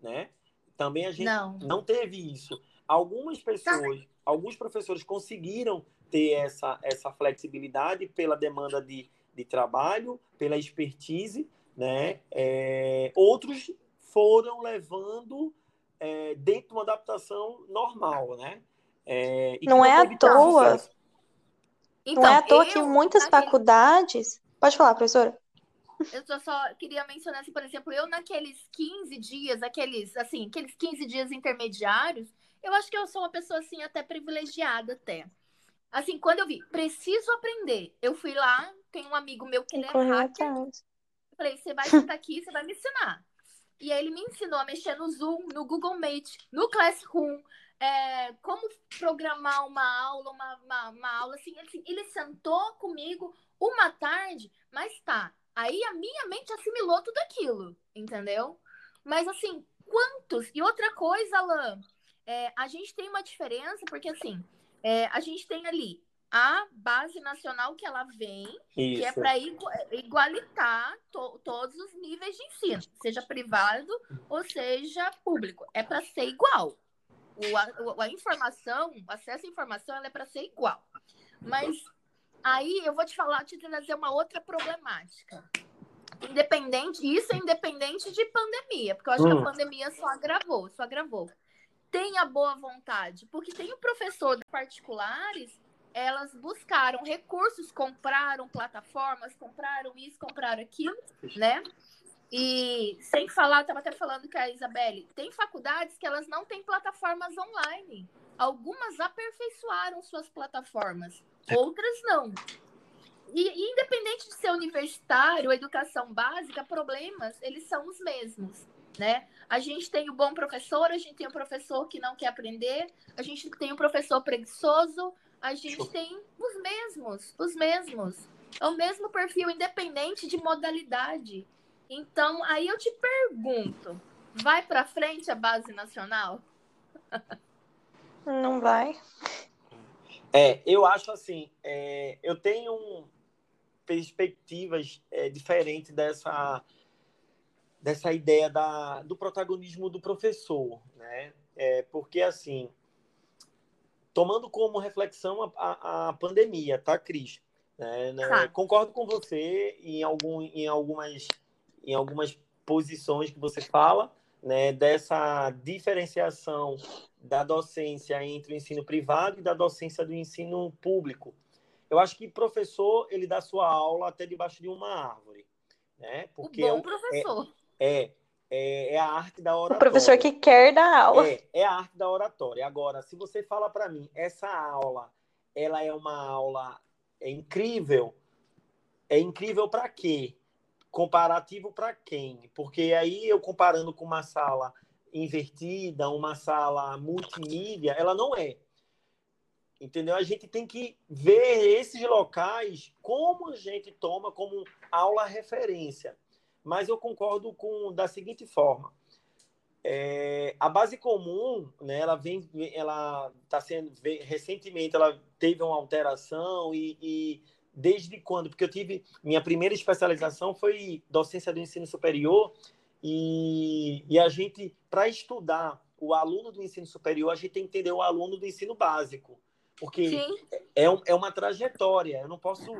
né? Também a gente Não. não teve isso. Algumas pessoas, alguns professores conseguiram ter essa, essa flexibilidade pela demanda de, de trabalho, pela expertise, né? É, outros foram levando é, dentro de uma adaptação normal, né? É, e Não é à toa. sucesso. Não é à toa que eu, muitas naquele- faculdades. Pode falar, professora. Eu só, só queria mencionar, assim, por exemplo, eu naqueles 15 dias, aqueles, assim, aqueles 15 dias intermediários, eu acho que eu sou uma pessoa, assim, até privilegiada, até. Assim, quando eu vi, preciso aprender, eu fui lá, tem um amigo meu que ele é hacker, eu falei, você vai sentar aqui, você vai me ensinar. E aí ele me ensinou a mexer no Zoom, no Google Meet, no Classroom, é, como programar uma aula, uma, uma, uma aula, assim, ele, ele sentou comigo uma tarde, mas tá, Aí a minha mente assimilou tudo aquilo, entendeu? Mas assim, quantos? E outra coisa, Alan, é, a gente tem uma diferença, porque assim, é, a gente tem ali a base nacional que ela vem, Isso. que é para igualitar to, todos os níveis de ensino, seja privado ou seja público. É para ser igual. O, a, a, informação, o acesso à informação, ela é para ser igual. Mas aí eu vou te falar, te trazer uma outra problemática. Independente, isso é independente de pandemia, porque eu acho hum. que a hum. pandemia só agravou, só agravou. Tenha boa vontade, porque tem o professor particulares elas buscaram recursos, compraram plataformas, compraram isso, compraram aquilo, né? E sem falar, estava até falando que a Isabelle, tem faculdades que elas não têm plataformas online. Algumas aperfeiçoaram suas plataformas, outras não. E independente de ser universitário educação básica, problemas, eles são os mesmos, né? A gente tem o bom professor, a gente tem o professor que não quer aprender, a gente tem o professor preguiçoso, a gente tem os mesmos, os mesmos. É o mesmo perfil, independente de modalidade. Então, aí eu te pergunto, vai para frente a base nacional? Não vai. É, eu acho assim, é, eu tenho perspectivas é, diferentes dessa dessa ideia da, do protagonismo do professor, né? É, porque assim, tomando como reflexão a, a, a pandemia, tá, Cris? É, né? Tá. Concordo com você em, algum, em, algumas, em algumas posições que você fala, né, dessa diferenciação da docência entre o ensino privado e da docência do ensino público. Eu acho que professor ele dá sua aula até debaixo de uma árvore, né? Porque o bom é, professor. É, é, é, é, a arte da oratória. O professor que quer dar aula. É, é a arte da oratória. Agora, se você fala para mim, essa aula, ela é uma aula é incrível, é incrível para quê? Comparativo para quem? Porque aí eu comparando com uma sala invertida, uma sala multimídia, ela não é. Entendeu? A gente tem que ver esses locais como a gente toma como aula referência mas eu concordo com da seguinte forma. É, a base comum, né, ela vem, ela está sendo recentemente, ela teve uma alteração e, e, desde quando? Porque eu tive minha primeira especialização foi docência do ensino superior e, e a gente para estudar o aluno do ensino superior a gente tem que entender o aluno do ensino básico, porque é, é uma trajetória. Eu não posso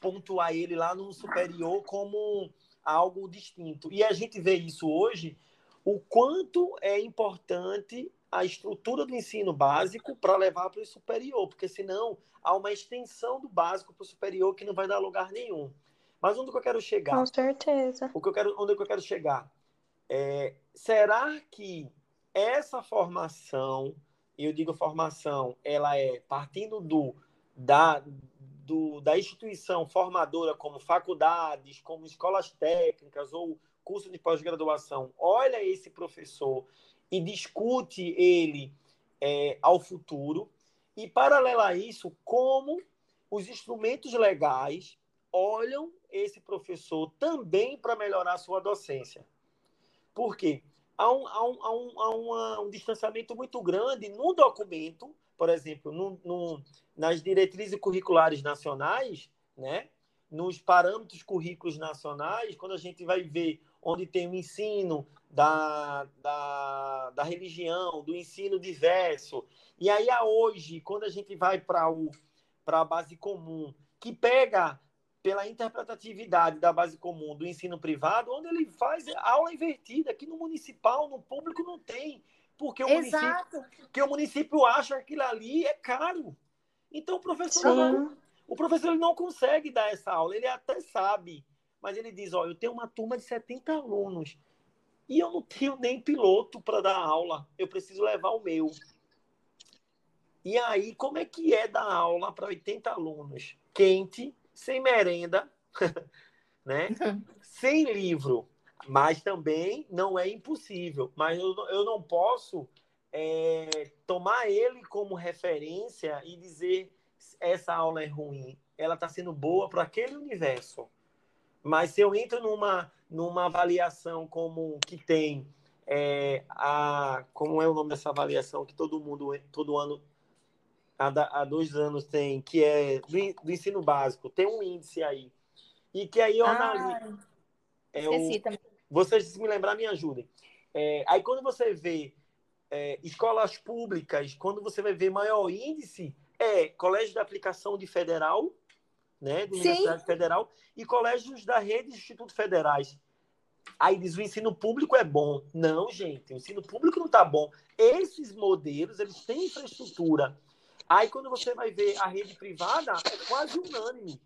pontuar ele lá no superior como algo distinto. E a gente vê isso hoje, o quanto é importante a estrutura do ensino básico para levar para o superior, porque senão há uma extensão do básico para o superior que não vai dar lugar nenhum. Mas onde que eu quero chegar? Com certeza. O que eu quero, onde que eu quero chegar? É, será que essa formação, e eu digo formação, ela é partindo do da, do, da instituição formadora, como faculdades, como escolas técnicas ou curso de pós-graduação, olha esse professor e discute ele é, ao futuro, e, paralelo a isso, como os instrumentos legais olham esse professor também para melhorar a sua docência. Por quê? Há um, há um, há um, há uma, um distanciamento muito grande no documento por exemplo, no, no, nas diretrizes curriculares nacionais, né, nos parâmetros currículos nacionais, quando a gente vai ver onde tem o ensino da, da, da religião, do ensino diverso, e aí a hoje, quando a gente vai para a base comum, que pega pela interpretatividade da base comum do ensino privado, onde ele faz aula invertida, aqui no municipal, no público não tem. Porque o, município, porque o município acha que aquilo ali é caro. Então o professor, o professor ele não consegue dar essa aula. Ele até sabe, mas ele diz: Ó, eu tenho uma turma de 70 alunos e eu não tenho nem piloto para dar aula. Eu preciso levar o meu. E aí, como é que é dar aula para 80 alunos? Quente, sem merenda, (laughs) né? (laughs) sem livro mas também não é impossível. Mas eu, eu não posso é, tomar ele como referência e dizer essa aula é ruim. Ela está sendo boa para aquele universo. Mas se eu entro numa, numa avaliação como que tem é, a como é o nome dessa avaliação que todo mundo todo ano há, há dois anos tem, que é do, do, ensino básico, tem um índice aí. E que aí eu ah, analiso. É esqueci o, também. Vocês, se me lembrar, me ajudem. É, aí quando você vê é, escolas públicas, quando você vai ver maior índice, é colégio de aplicação de federal, né, de Universidade Sim. Federal, e colégios da rede de institutos federais. Aí diz o ensino público é bom. Não, gente, o ensino público não está bom. Esses modelos, eles têm infraestrutura. Aí quando você vai ver a rede privada, é quase unânime.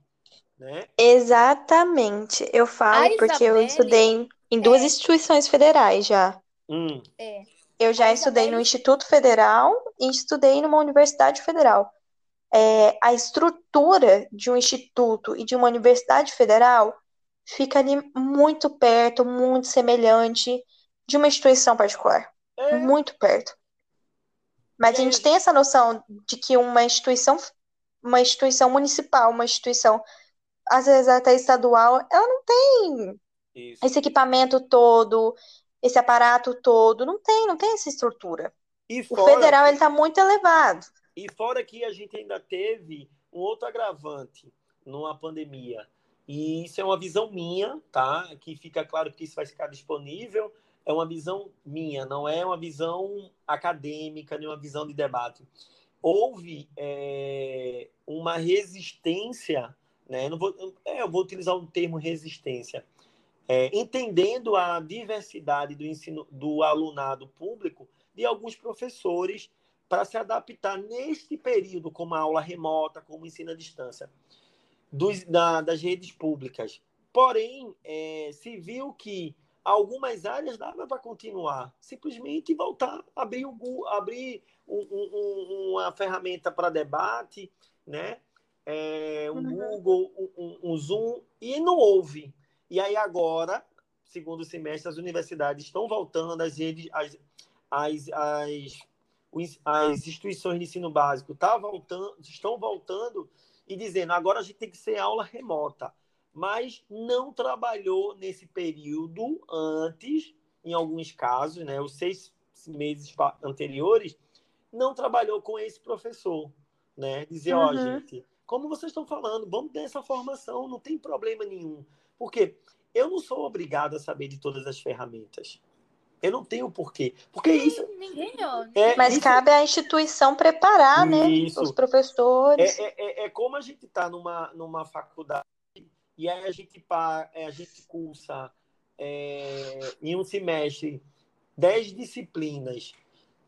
Né? Exatamente. Eu falo porque eu estudei em duas é... instituições federais já. Hum. É. Eu já estudei no Instituto Federal e estudei numa universidade federal. É, a estrutura de um instituto e de uma universidade federal fica ali muito perto, muito semelhante de uma instituição particular. É. Muito perto. Mas a gente tem essa noção de que uma instituição, uma instituição municipal, uma instituição, às vezes até estadual, ela não tem Isso. esse equipamento todo, esse aparato todo. Não tem, não tem essa estrutura. o federal ele está muito elevado. E fora que a gente ainda teve um outro agravante numa pandemia. E isso é uma visão minha, tá? Que fica claro que isso vai ficar disponível. É uma visão minha, não é uma visão acadêmica, nem uma visão de debate. Houve é, uma resistência, né? Não vou, é, eu vou utilizar o termo resistência, é, entendendo a diversidade do ensino do alunado público de alguns professores para se adaptar neste período, como a aula remota, como ensino à distância, dos, da, das redes públicas. Porém, é, se viu que algumas áreas dava para continuar, simplesmente voltar, abrir, o, abrir um, um, uma ferramenta para debate, né? É, um uhum. Google, um, um Zoom, e não houve. E aí agora, segundo semestre, as universidades estão voltando, as redes, as, as, as, as instituições de ensino básico tá voltando, estão voltando e dizendo agora a gente tem que ser aula remota. Mas não trabalhou nesse período antes, em alguns casos, né, os seis meses anteriores, não trabalhou com esse professor. Né? Dizer, ó, uhum. oh, gente, como vocês estão falando, vamos ter essa formação, não tem problema nenhum. Porque eu não sou obrigado a saber de todas as ferramentas. Eu não tenho porquê. Porque isso. Ninguém, ó. É, Mas isso... cabe à instituição preparar, né? Os professores. É, é, é, é como a gente está numa, numa faculdade e aí a gente, é, a gente cursa é, em um semestre dez disciplinas.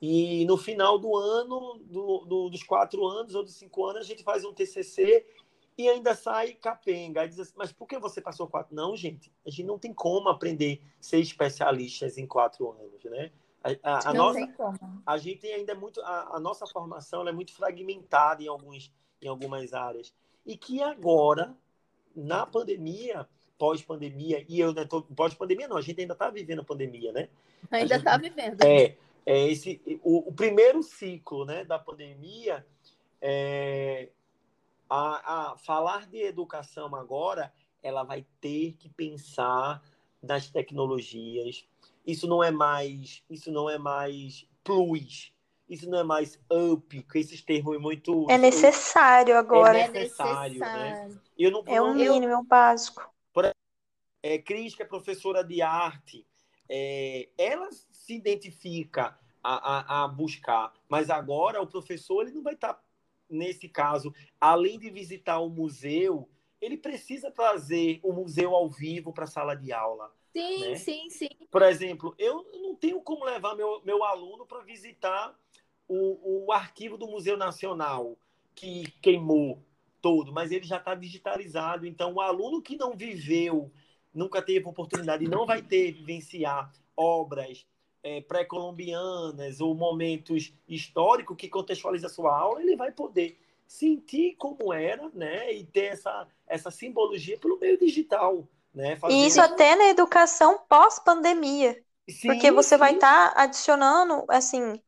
E no final do ano, do, do, dos quatro anos ou dos cinco anos, a gente faz um TCC e ainda sai capenga. Aí diz assim, mas por que você passou quatro? Não, gente, a gente não tem como aprender ser especialistas em quatro anos, né? A, a, a nossa, a gente ainda é muito, a, a nossa formação é muito fragmentada em, alguns, em algumas áreas. E que agora, na pandemia, pós-pandemia, e eu tô, pós-pandemia não, a gente ainda está vivendo a pandemia, né? Ainda está vivendo. É, é esse, o, o, primeiro ciclo né, da pandemia é, a, a falar de educação agora, ela vai ter que pensar nas tecnologias. Isso não é mais, isso não é mais plus, isso não é mais up, com esses termos muito. É necessário agora. É necessário, é necessário. Né? Eu não, é o mínimo, é o básico. É, Cris, que é professora de arte, é, ela se identifica a, a, a, buscar, mas agora o professor ele não vai estar tá nesse caso, além de visitar o museu, ele precisa trazer o museu ao vivo para a sala de aula. Sim, né? sim, sim. Por exemplo, eu não tenho como levar meu, meu aluno para visitar o, o arquivo do Museu Nacional, que queimou todo, mas ele já está digitalizado. Então, o aluno que não viveu, nunca teve oportunidade e não vai ter vivenciar obras é, pré-colombianas ou momentos históricos que contextualiza a sua aula, ele vai poder sentir como era, né, e ter essa, essa simbologia pelo meio digital, né? Fazer... E isso até na educação pós-pandemia, porque você sim. vai estar tá adicionando, assim,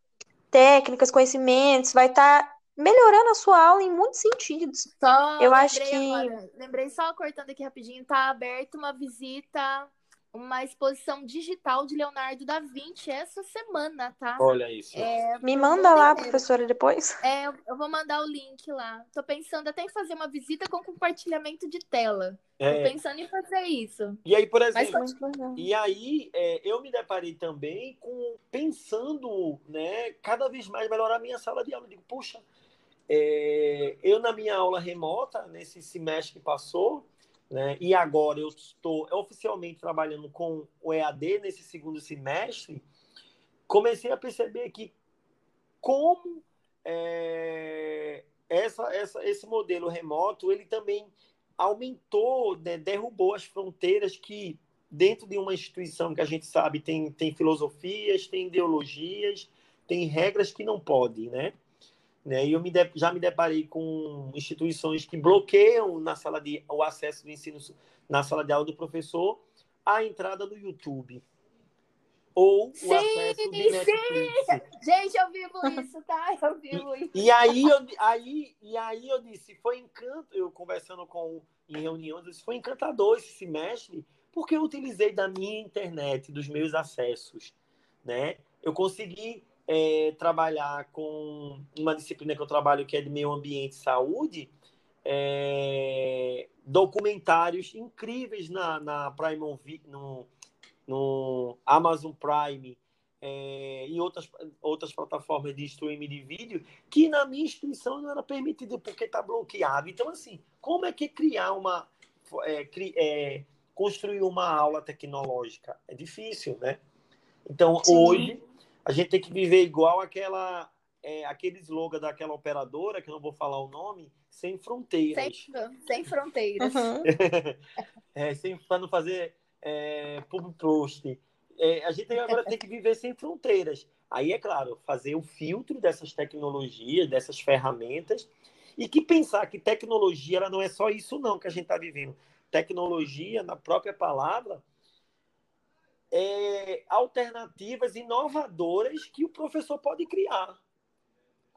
técnicas, conhecimentos, vai estar tá melhorando a sua aula em muitos sentidos. Só eu acho que agora, lembrei só cortando aqui rapidinho, tá aberto uma visita uma exposição digital de Leonardo da Vinci essa semana, tá? Olha isso. É, Me manda lá, professora, depois. É, eu- vou mandar o link lá. Tô pensando até em fazer uma visita com compartilhamento de tela. Tô É, pensando em fazer isso. e aí, por Mas exemplo, legal. E aí, é, eu me deparei também com pensando, né, cada vez mais melhorar a minha sala de aula. Eu digo, puxa, é, eu na minha aula remota, nesse semestre que passou, né, e agora eu estou oficialmente trabalhando com o EAD nesse segundo semestre, comecei a perceber que como é, essa, essa, esse modelo remoto, ele também aumentou, né, derrubou as fronteiras que dentro de uma instituição que a gente sabe tem, tem filosofias, tem ideologias, tem regras que não podem, né? Né? E eu me de- já me deparei com instituições que bloqueiam na sala de o acesso do ensino na sala de aula do professor a entrada do YouTube ou o Sim, acesso de Netflix. Gente, eu vivo isso, tá? Eu vivo isso. E aí eu, aí, e aí eu disse, foi encanto, eu conversando com em reuniões, eu disse, foi encantador esse semestre, porque eu utilizei da minha internet, dos meus acessos, né? Eu consegui é, trabalhar com uma disciplina que eu trabalho que é de meio ambiente e saúde, é, documentários incríveis na, na Prime no, no Amazon Prime é, e outras, outras plataformas de streaming de vídeo que na minha instituição não era permitido porque está bloqueado. Então, assim, como é que criar uma. é, é, construir uma aula tecnológica? É difícil, né? Então, Sim. hoje, a gente tem que viver igual aquela. É, aquele slogan daquela operadora, que eu não vou falar o nome, sem fronteiras. Sem, sem fronteiras. Uhum. (laughs) é, sem para não fazer é, public post. É, a gente agora tem que viver sem fronteiras. Aí, é claro, fazer o filtro dessas tecnologias, dessas ferramentas, e que pensar que tecnologia ela não é só isso, não, que a gente está vivendo. Tecnologia, na própria palavra, é alternativas inovadoras que o professor pode criar.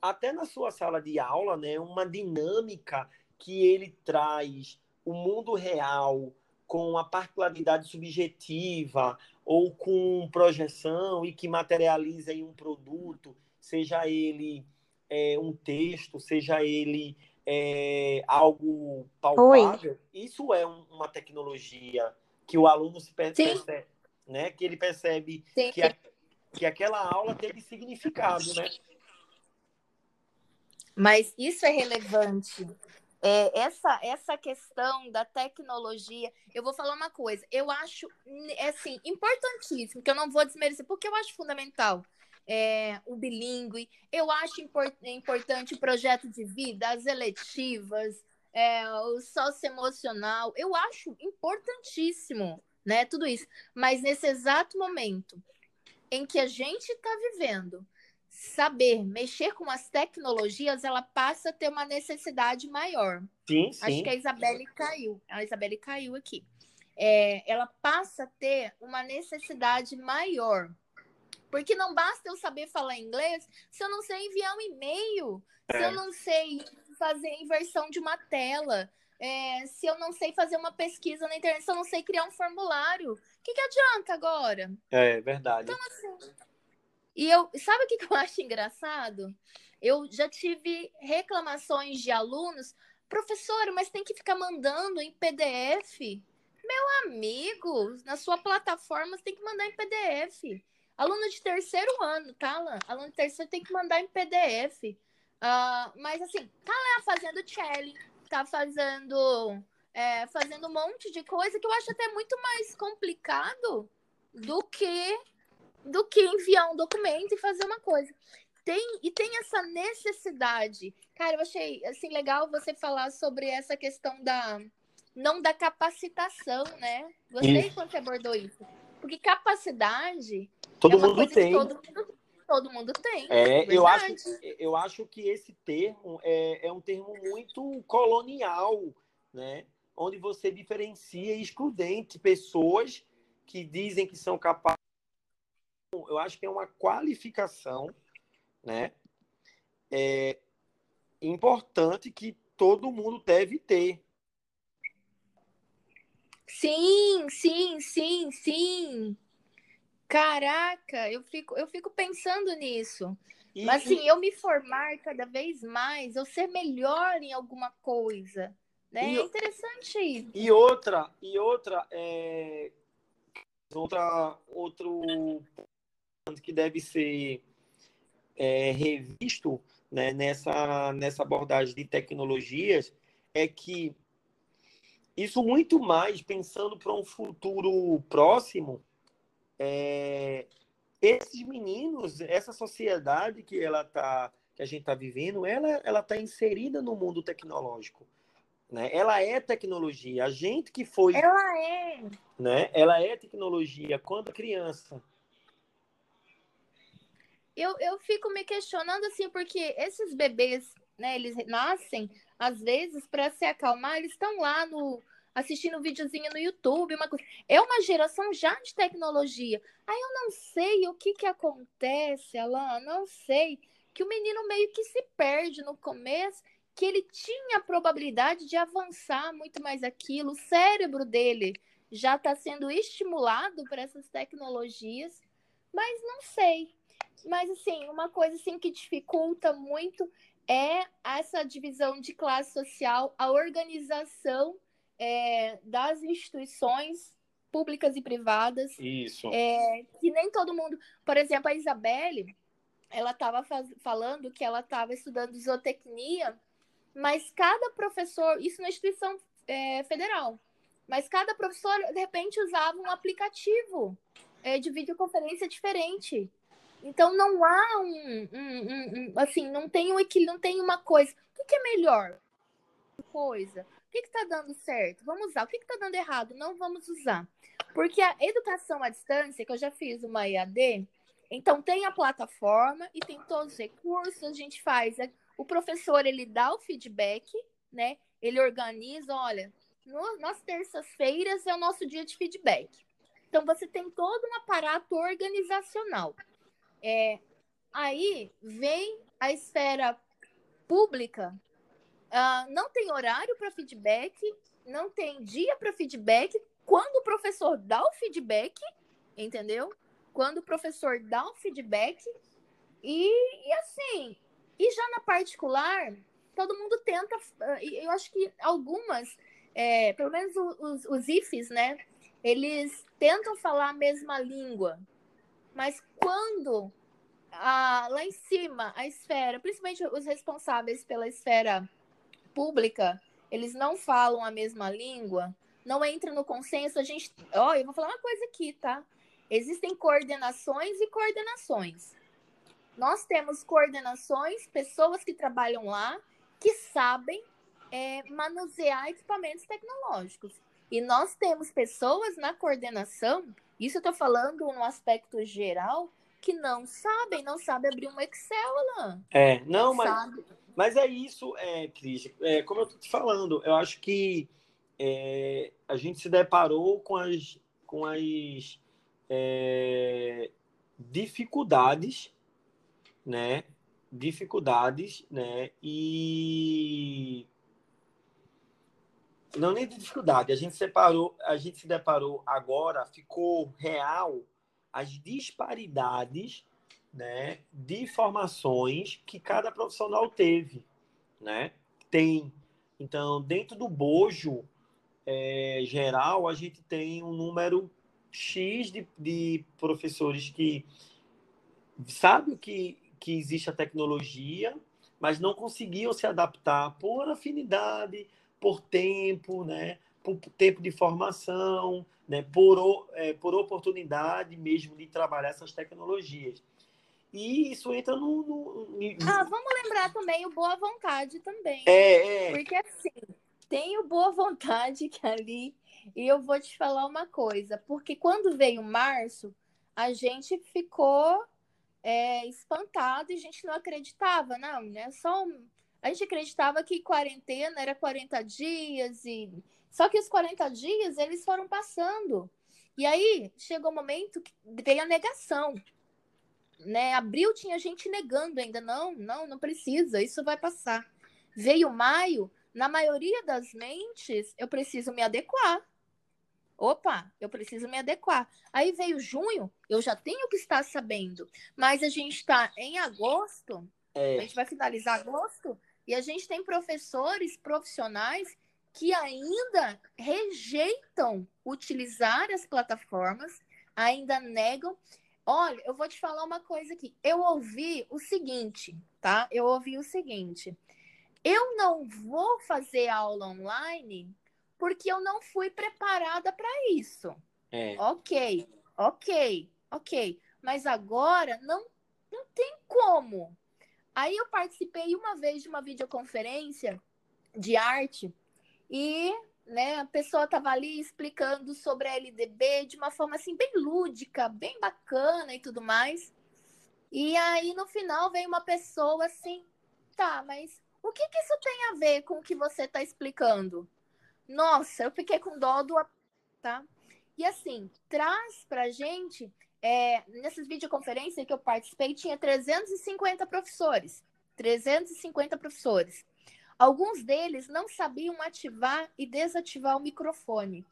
Até na sua sala de aula, né, uma dinâmica que ele traz o mundo real com a particularidade subjetiva ou com projeção e que materializa em um produto, seja ele é, um texto, seja ele é, algo palpável, isso é um- uma tecnologia que o aluno se per- Sim. Né? Que ele percebe Sim. que, a- que aquela aula teve significado, né? Mas isso é relevante. É, essa, essa questão da tecnologia, eu vou falar uma coisa, eu acho é, assim, importantíssimo, que eu não vou desmerecer, porque eu acho fundamental é, o bilíngue, eu acho impor- importante o projeto de vida, as eletivas, é, o socioemocional, eu acho importantíssimo, né, tudo isso. Mas nesse exato momento em que a gente está vivendo, saber mexer com as tecnologias, ela passa a ter uma necessidade maior. Sim, sim. Acho que a Isabelle caiu. A Isabelle caiu aqui. É, ela passa a ter uma necessidade maior. Porque não basta eu saber falar inglês se eu não sei enviar um e-mail, se É. eu não sei fazer inversão de uma tela, é, se eu não sei fazer uma pesquisa na internet, se eu não sei criar um formulário. O que, que adianta agora? É verdade. E eu, sabe o que, que eu (laughs) acho engraçado? Eu já tive reclamações de alunos, professora, mas tem que ficar mandando em PDF. Meu amigo, na sua plataforma você tem que mandar em PDF. Aluno de terceiro ano, tá, Alan? Aluno de terceiro tem que mandar em PDF. Ah, mas assim, tá lá fazendo challenge, tá fazendo, é, fazendo um monte de coisa que eu acho até muito mais complicado do que do que enviar um documento e fazer uma coisa. Tem, e tem essa necessidade. Cara, eu achei assim legal você falar sobre essa questão da não da capacitação, né? Gostei Isso. quando você abordou isso. Porque capacidade Todo é uma mundo coisa tem. que todo mundo, todo mundo tem. É, eu acho, eu acho que esse termo é, é um termo muito colonial, né? Onde você diferencia e excludente pessoas que dizem que são capazes. Eu acho que é uma qualificação, né? É importante que todo mundo deve ter. Sim, sim, sim, sim. Caraca, eu fico, eu fico pensando nisso. E, Mas assim, e... eu me formar cada vez mais, eu ser melhor em alguma coisa. Né? E, é interessante isso. E outra, e outra, é... outra, outro que deve ser é, revisto né, nessa, nessa abordagem de tecnologias é que isso muito mais pensando para um futuro próximo, é, esses meninos, essa sociedade que ela tá, que a gente está vivendo, ela ela está inserida no mundo tecnológico, né? Ela é tecnologia. A gente que foi, ela é, né? Ela é tecnologia quando criança. Eu, eu fico me questionando assim, porque esses bebês, né, eles nascem, às vezes, para se acalmar, eles estão lá no, assistindo um videozinho no YouTube, uma coisa. É uma geração já de tecnologia. Aí eu não sei o que que acontece, Alan, não sei. Que o menino meio que se perde no começo, que ele tinha a probabilidade de avançar muito mais aquilo, o cérebro dele já está sendo estimulado para essas tecnologias, mas não sei. Mas, assim, uma coisa assim, que dificulta muito é essa divisão de classe social, a organização é, das instituições públicas e privadas. Isso. É, que nem todo mundo. Por exemplo, a Isabelle, ela estava falando que ela estava estudando zootecnia, mas cada professor, isso na instituição é, federal, mas cada professor, de repente, usava um aplicativo é, de videoconferência diferente. Então não há um, um, um, um, assim, não tem um equilíbrio, não tem uma coisa. O que, que é melhor? Coisa. O que está dando certo? Vamos usar. O que está dando errado? Não vamos usar. Porque a educação à distância, que eu já fiz uma EAD, então tem a plataforma e tem todos os recursos, a gente faz. O professor ele dá o feedback, né? Ele organiza, olha, no, nas terças-feiras é o nosso dia de feedback. Então você tem todo um aparato organizacional. É, aí vem a esfera pública, uh, não tem horário para feedback, não tem dia para feedback. Quando o professor dá o feedback, entendeu? Quando o professor dá o feedback, e, e assim, e já na particular, todo mundo tenta, ah, eu acho que algumas, é, pelo menos os, os IFs, né? Eles tentam falar a mesma língua, mas quando a, lá em cima, a esfera, principalmente os responsáveis pela esfera pública, eles não falam a mesma língua, não entra no consenso, a gente. Ó, oh, eu vou falar uma coisa aqui, tá? Existem coordenações e coordenações. Nós temos coordenações, pessoas que trabalham lá, que sabem é, manusear equipamentos tecnológicos. E nós temos pessoas na coordenação, isso eu estou falando no aspecto geral, que não sabem, não sabem abrir um Excel, Alain. É, não, mas, sabe. Mas é isso, é, Cris. É, como eu estou te falando, eu acho que é, a gente se deparou com as, com as é, dificuldades, né? Dificuldades, né? E não nem de dificuldade, a gente separou, a gente se deparou agora, ficou real as disparidades né, de formações que cada profissional teve. Né? Tem. Então, dentro do bojo é, geral, a gente tem um número X de, de professores que sabem que, que existe a tecnologia, mas não conseguiam se adaptar por afinidade, por tempo, né? por tempo de formação, né, por, é, por oportunidade mesmo de trabalhar essas tecnologias. E isso entra no, no. Ah, vamos lembrar também o boa vontade também. É, é. Porque assim, tem o boa vontade que ali. E eu vou te falar uma coisa, porque quando veio março, a gente ficou é, espantado e a gente não acreditava, não, né? Só a gente acreditava que quarentena era 40 dias e só que os 40 dias eles foram passando. E aí chegou o um momento que veio a negação. Né? Abril tinha gente negando ainda, não, não, não precisa, isso vai passar. Veio maio, na maioria das mentes, eu preciso me adequar. Opa, eu preciso me adequar. Aí veio junho, eu já tenho que estar sabendo. Mas a gente está em agosto, é. a gente vai finalizar agosto, e a gente tem professores profissionais que ainda rejeitam utilizar as plataformas, ainda negam. Olha, eu vou te falar uma coisa aqui. Eu ouvi o seguinte, tá? Eu ouvi o seguinte. Eu não vou fazer aula online porque eu não fui preparada para isso. É. Ok, ok, ok. Mas agora não, não tem como. Aí eu participei uma vez de uma videoconferência de arte e né, a pessoa estava ali explicando sobre a LDB de uma forma assim bem lúdica, bem bacana e tudo mais. E aí no final veio uma pessoa assim, tá, mas o que, que isso tem a ver com o que você está explicando? Nossa, eu fiquei com dó do. Tá? E assim, traz pra gente. É, nessas videoconferências que eu participei, tinha 350 professores. 350 professores. Alguns deles não sabiam ativar e desativar o microfone.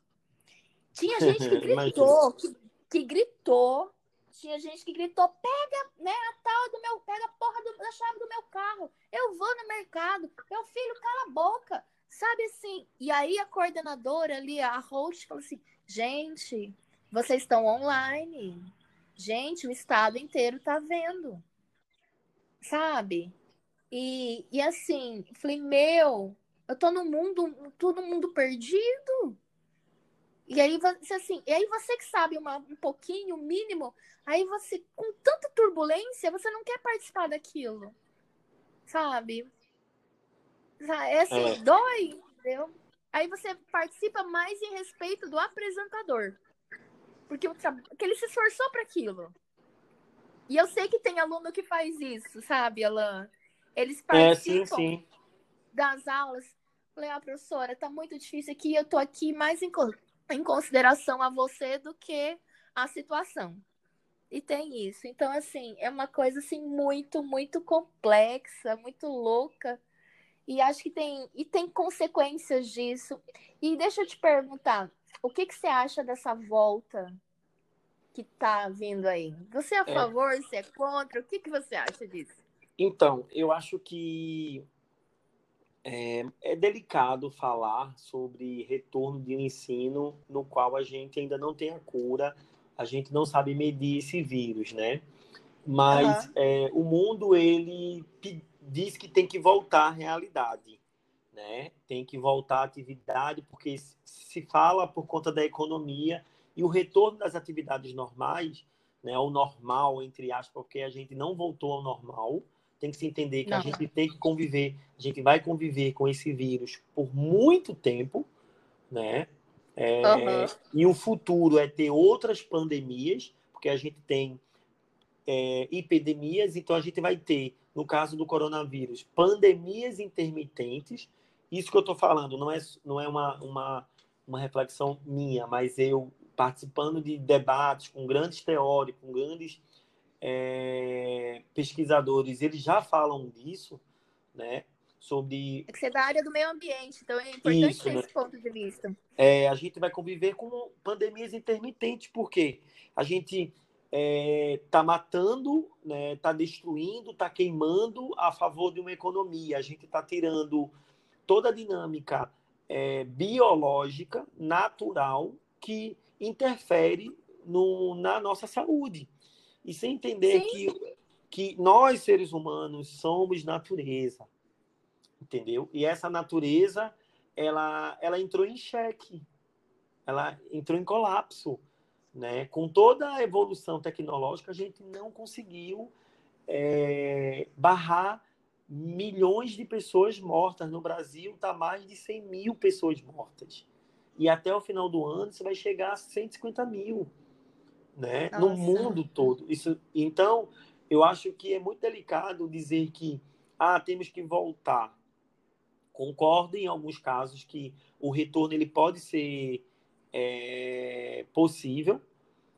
Tinha (laughs) gente que gritou, que, que, gritou. Tinha gente que gritou: pega né, a tal do meu, pega a porra do, da chave do meu carro. Eu vou no mercado. Meu filho, cala a boca. Sabe assim? E aí a coordenadora ali, a host, falou assim: gente, vocês estão online. Gente, o estado inteiro tá vendo. Sabe? E, e assim, falei, meu, eu tô no mundo, todo mundo perdido. E aí você assim, e aí você que sabe uma, um pouquinho, o mínimo, aí você, com tanta turbulência, você não quer participar daquilo. Sabe? É assim, é. dói, entendeu? Aí você participa mais em respeito do apresentador. Porque, porque ele se esforçou para aquilo. E eu sei que tem aluno que faz isso, sabe, Alan? Eles participam é, sim, sim. das aulas. Falei, ah, professora, tá muito difícil aqui, eu tô aqui mais em, em consideração a você do que a situação. E tem isso. Então, assim, é uma coisa assim muito, muito complexa, muito louca. E acho que tem, e tem consequências disso. E deixa eu te perguntar, o que, que você acha dessa volta que tá vindo aí? Você é a é. favor, é. você é contra? O que, que você acha disso? Então, eu acho que é, é, delicado falar sobre retorno de um ensino no qual a gente ainda não tem a cura, a gente não sabe medir esse vírus, né? Mas uhum. é, o mundo, ele diz que tem que voltar à realidade, né? Tem que voltar à atividade, porque se fala por conta da economia e o retorno das atividades normais, né? O normal, entre aspas, porque a gente não voltou ao normal. Tem que se entender que não. a gente tem que conviver, a gente vai conviver com esse vírus por muito tempo, né? É, uhum. E o futuro é ter outras pandemias, porque a gente tem é, epidemias, então a gente vai ter no caso do coronavírus, pandemias intermitentes. Isso que eu estou falando não é, não é uma, uma, uma reflexão minha, mas eu participando de debates com grandes teóricos, com grandes é, pesquisadores, eles já falam disso, né? Sobre. É que você é da área do meio ambiente, então é importante Isso, ter né? esse ponto de vista. É, a gente vai conviver com pandemias intermitentes, porque a gente está é, matando, está né, tá destruindo, está queimando a favor de uma economia. A gente está tirando toda a dinâmica é, biológica, natural, que interfere no, na nossa saúde. E sem entender que, que nós, seres humanos, somos natureza. Entendeu? E essa natureza, ela, ela entrou em xeque. Ela entrou em colapso né? Com toda a evolução tecnológica, a gente não conseguiu é, barrar milhões de pessoas mortas. No Brasil, está mais de 100 mil pessoas mortas. E até o final do ano, você vai chegar a 150 mil né? no mundo todo. Isso, então, eu acho que é muito delicado dizer que ah, temos que voltar. Concordo em alguns casos que o retorno ele pode ser é possível,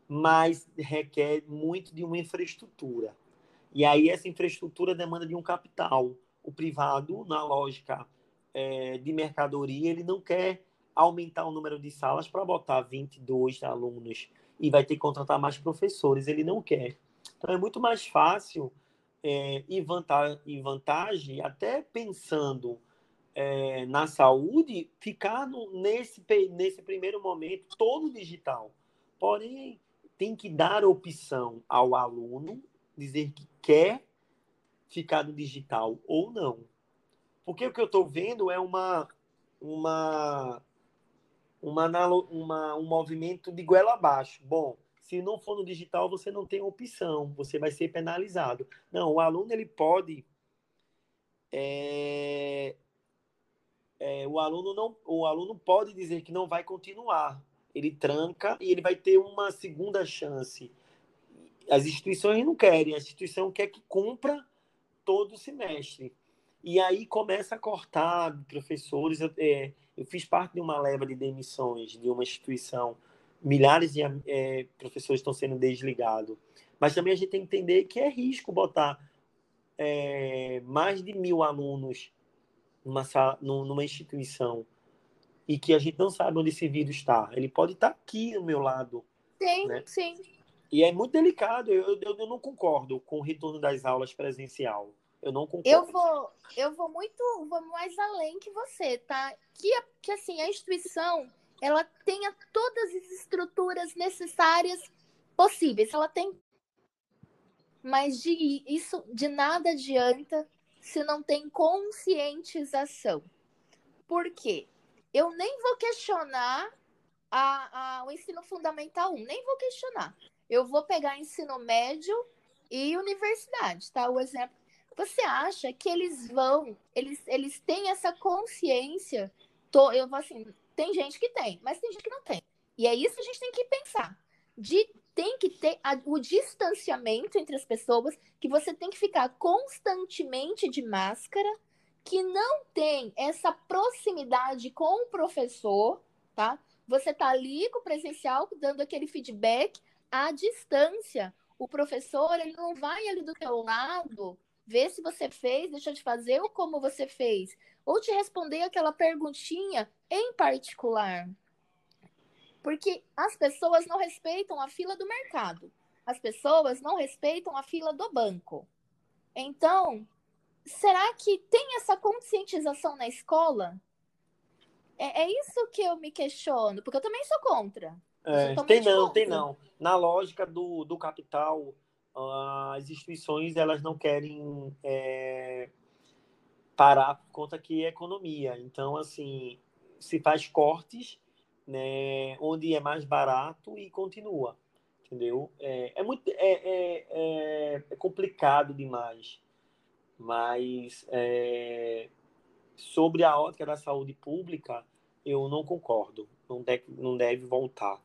mas requer muito de uma infraestrutura. E aí essa infraestrutura demanda de um capital. O privado, na lógica é, de mercadoria, ele não quer aumentar o número de salas para botar 22 alunos e vai ter que contratar mais professores. Ele não quer. Então é muito mais fácil é, e, vantagem, vantagem, até pensando é, na saúde, ficar no, nesse, nesse primeiro momento todo digital. Porém, tem que dar opção ao aluno dizer que quer ficar no digital ou não. Porque o que eu estou vendo é uma, uma, uma, uma, um movimento de goela abaixo. Bom, se não for no digital, você não tem opção, você vai ser penalizado. Não, o aluno ele pode. É, é, o aluno não, o aluno pode dizer que não vai continuar. Ele tranca e ele vai ter uma segunda chance. As instituições não querem, a instituição quer que cumpra todo o semestre. E aí começa a cortar professores. É, eu fiz parte de uma leva de demissões de uma instituição milhares de é, professores estão sendo desligados. Mas também a gente tem que entender que é risco botar é, mais de mil alunos numa, numa instituição e que a gente não sabe onde esse vírus está. Ele pode estar aqui do meu lado. Sim, né? sim. E é muito delicado. Eu, eu, eu, não concordo com o retorno das aulas presencial. Eu não concordo. Eu vou, eu vou muito, vou mais além que você, tá? Que, que assim, a instituição ela tenha todas as estruturas necessárias possíveis. Ela tem. Mas de isso de nada adianta se não tem conscientização. Por quê? Eu nem vou questionar a, a, o ensino fundamental 1, nem vou questionar. Eu vou pegar ensino médio e universidade, tá? O exemplo. Você acha que eles vão, eles, eles têm essa consciência? Tô, eu vou assim, tem gente que tem, mas tem gente que não tem. E é isso que a gente tem que pensar. De, tem que ter a, o distanciamento entre as pessoas, que você tem que ficar constantemente de máscara, que não tem essa proximidade com o professor, tá? Você tá ali com o presencial, dando aquele feedback à distância. O professor, ele não vai ali do teu lado ver se você fez, deixa de fazer ou como você fez ou te responder aquela perguntinha em particular. Porque as pessoas não respeitam a fila do mercado. As pessoas não respeitam a fila do banco. Então, será que tem essa conscientização na escola? É, é isso que eu me questiono, porque eu também sou contra. É, tem não, contra. tem não. Na lógica do, do capital, as instituições elas não querem é, parar por conta que é economia. Então, assim, se faz cortes, né, onde é mais barato e continua, entendeu? É, é muito é, é, é, é complicado demais, mas é, sobre a ótica da saúde pública, eu não concordo, não deve, não deve voltar.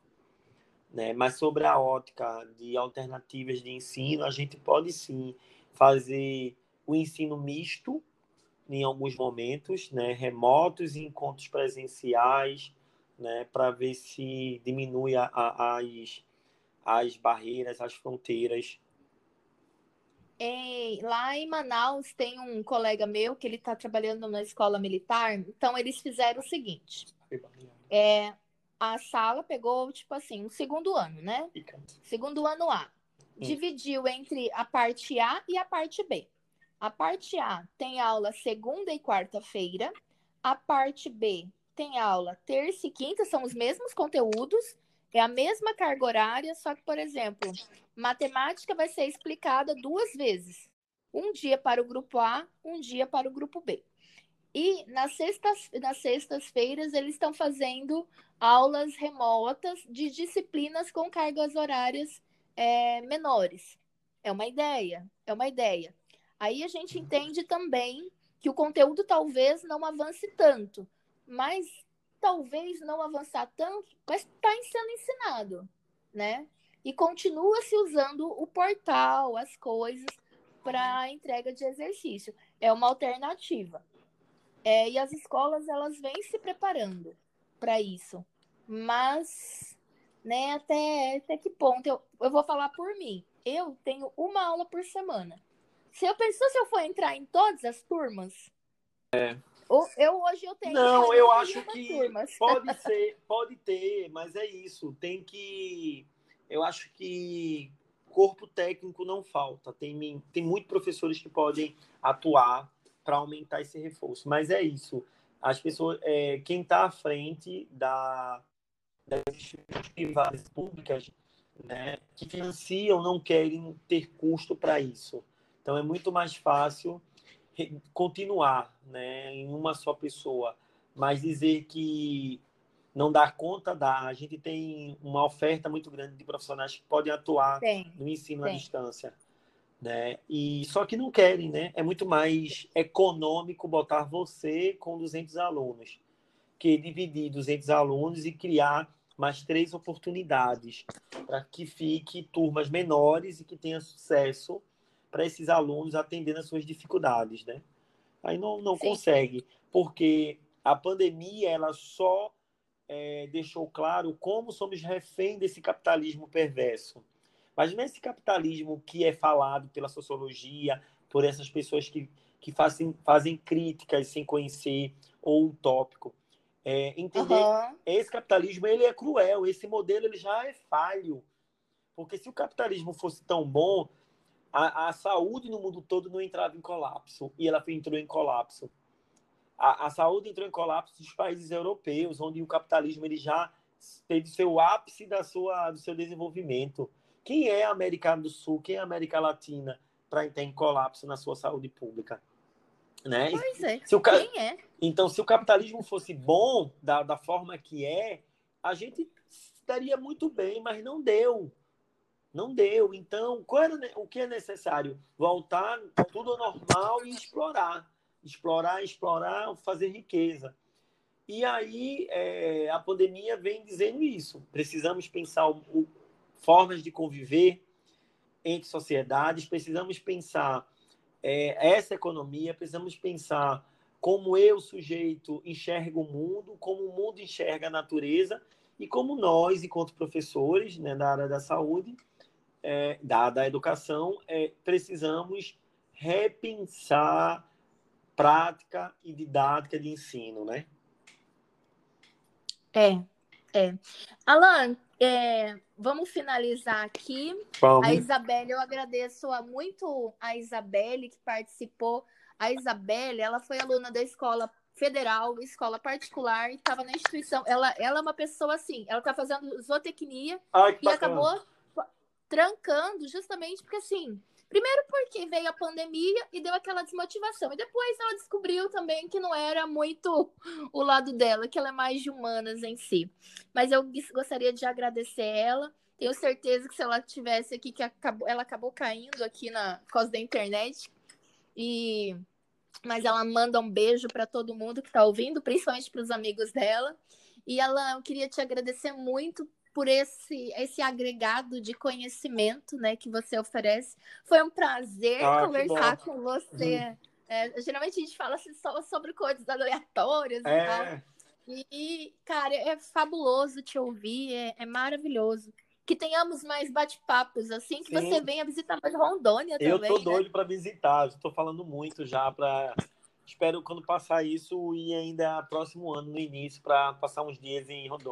Né? Mas sobre a ótica de alternativas de ensino, a gente pode sim fazer o ensino misto, em alguns momentos, né, remotos e encontros presenciais, né, para ver se diminui a, a, as, as barreiras, as fronteiras. É, lá em Manaus tem um colega meu que ele está trabalhando na escola militar, então eles fizeram o seguinte: é, a sala pegou, tipo assim, um segundo ano, né? Segundo ano A. Hum. Dividiu entre a parte A e a parte B. A parte A tem aula segunda e quarta-feira. A parte B tem aula terça e quinta, são os mesmos conteúdos, é a mesma carga horária, só que, por exemplo, matemática vai ser explicada duas vezes. Um dia para o grupo A, um dia para o grupo B. E nas sextas, nas sextas-feiras eles estão fazendo aulas remotas de disciplinas com cargas horárias é, menores. É uma ideia, é uma ideia. Aí a gente entende também que o conteúdo talvez não avance tanto, mas talvez não avançar tanto, mas está sendo ensinado, né? E continua se usando o portal, as coisas para entrega de exercício. É uma alternativa. É, e as escolas elas vêm se preparando para isso, mas né, até, até que ponto? Eu, eu vou falar por mim. Eu tenho uma aula por semana. Se eu pensou se eu for entrar em todas as turmas, é. Eu hoje eu tenho. Não, eu acho que turmas. (laughs) pode ser, pode ter, mas é isso. Tem que. Eu acho que corpo técnico não falta. Tem, tem muitos professores que podem atuar para aumentar esse reforço. Mas é isso. As pessoas, é, quem está à frente da, das instituições privadas públicas né, que financiam não querem ter custo para isso. Então é muito mais fácil continuar né, em uma só pessoa, mas dizer que não dá conta, dá. A gente tem uma oferta muito grande de profissionais que podem atuar tem, no ensino tem. à distância. Né? E só que não querem, né? É muito mais econômico botar você com 200 alunos que dividir 200 alunos e criar mais três oportunidades para que fique turmas menores e que tenha sucesso para esses alunos atendendo as suas dificuldades, né? Aí não, não consegue, porque a pandemia ela só é, deixou claro como somos refém desse capitalismo perverso. Mas nesse capitalismo que é falado pela sociologia, por essas pessoas que, que fazem, fazem críticas sem conhecer ou um tópico, é, entender uhum. esse capitalismo ele é cruel, esse modelo ele já é falho. Porque se o capitalismo fosse tão bom, a, a saúde no mundo todo não entrava em colapso, e ela entrou em colapso. A, a saúde entrou em colapso nos países europeus, onde o capitalismo ele já teve seu ápice da sua, do seu desenvolvimento. Quem é a América do Sul, quem é a América Latina para entrar em colapso na sua saúde pública? Né? Pois é. Se o. Quem é? Então, se o capitalismo fosse bom da, da forma que é, a gente estaria muito bem, mas não deu. Não deu. Então, era, o que é necessário? Voltar tudo ao normal e explorar explorar, explorar, fazer riqueza. E aí é, a pandemia vem dizendo isso. Precisamos pensar o, formas de conviver entre sociedades, precisamos pensar é, essa economia, precisamos pensar como eu, sujeito, enxergo o mundo, como o mundo enxerga a natureza e como nós, enquanto professores né, da área da saúde, é, da, da educação, é, precisamos repensar prática e didática de ensino, né? É, é. Alan, é, vamos finalizar aqui. Vamos. A Isabelle, eu agradeço a, muito a Isabelle que participou. A Isabelle, ela foi aluna da escola federal, escola particular, e estava na instituição. Ela, ela é uma pessoa assim, ela está fazendo zootecnia Ai, e bacana. acabou trancando justamente porque assim Primeiro porque veio a pandemia e deu aquela desmotivação. E depois ela descobriu também que não era muito o lado dela, que ela é mais de humanas em si. Mas eu gostaria de agradecer ela. Tenho certeza que se ela tivesse aqui, que acabou, ela acabou caindo aqui na por causa da internet. E mas ela manda um beijo para todo mundo que está ouvindo, principalmente para os amigos dela. E ela eu queria te agradecer muito por esse, esse agregado de conhecimento né, que você oferece. Foi um prazer ah, conversar com você. Uhum. É, geralmente a gente fala assim, só sobre coisas aleatórias é. e tal. E, cara, é fabuloso te ouvir, é, é maravilhoso. Que tenhamos mais bate-papos, assim, que Sim. você venha visitar mais Rondônia eu também. Eu tô né? doido para visitar, estou falando muito já para espero quando passar isso e ainda próximo ano no início para passar uns dias em Rondônia.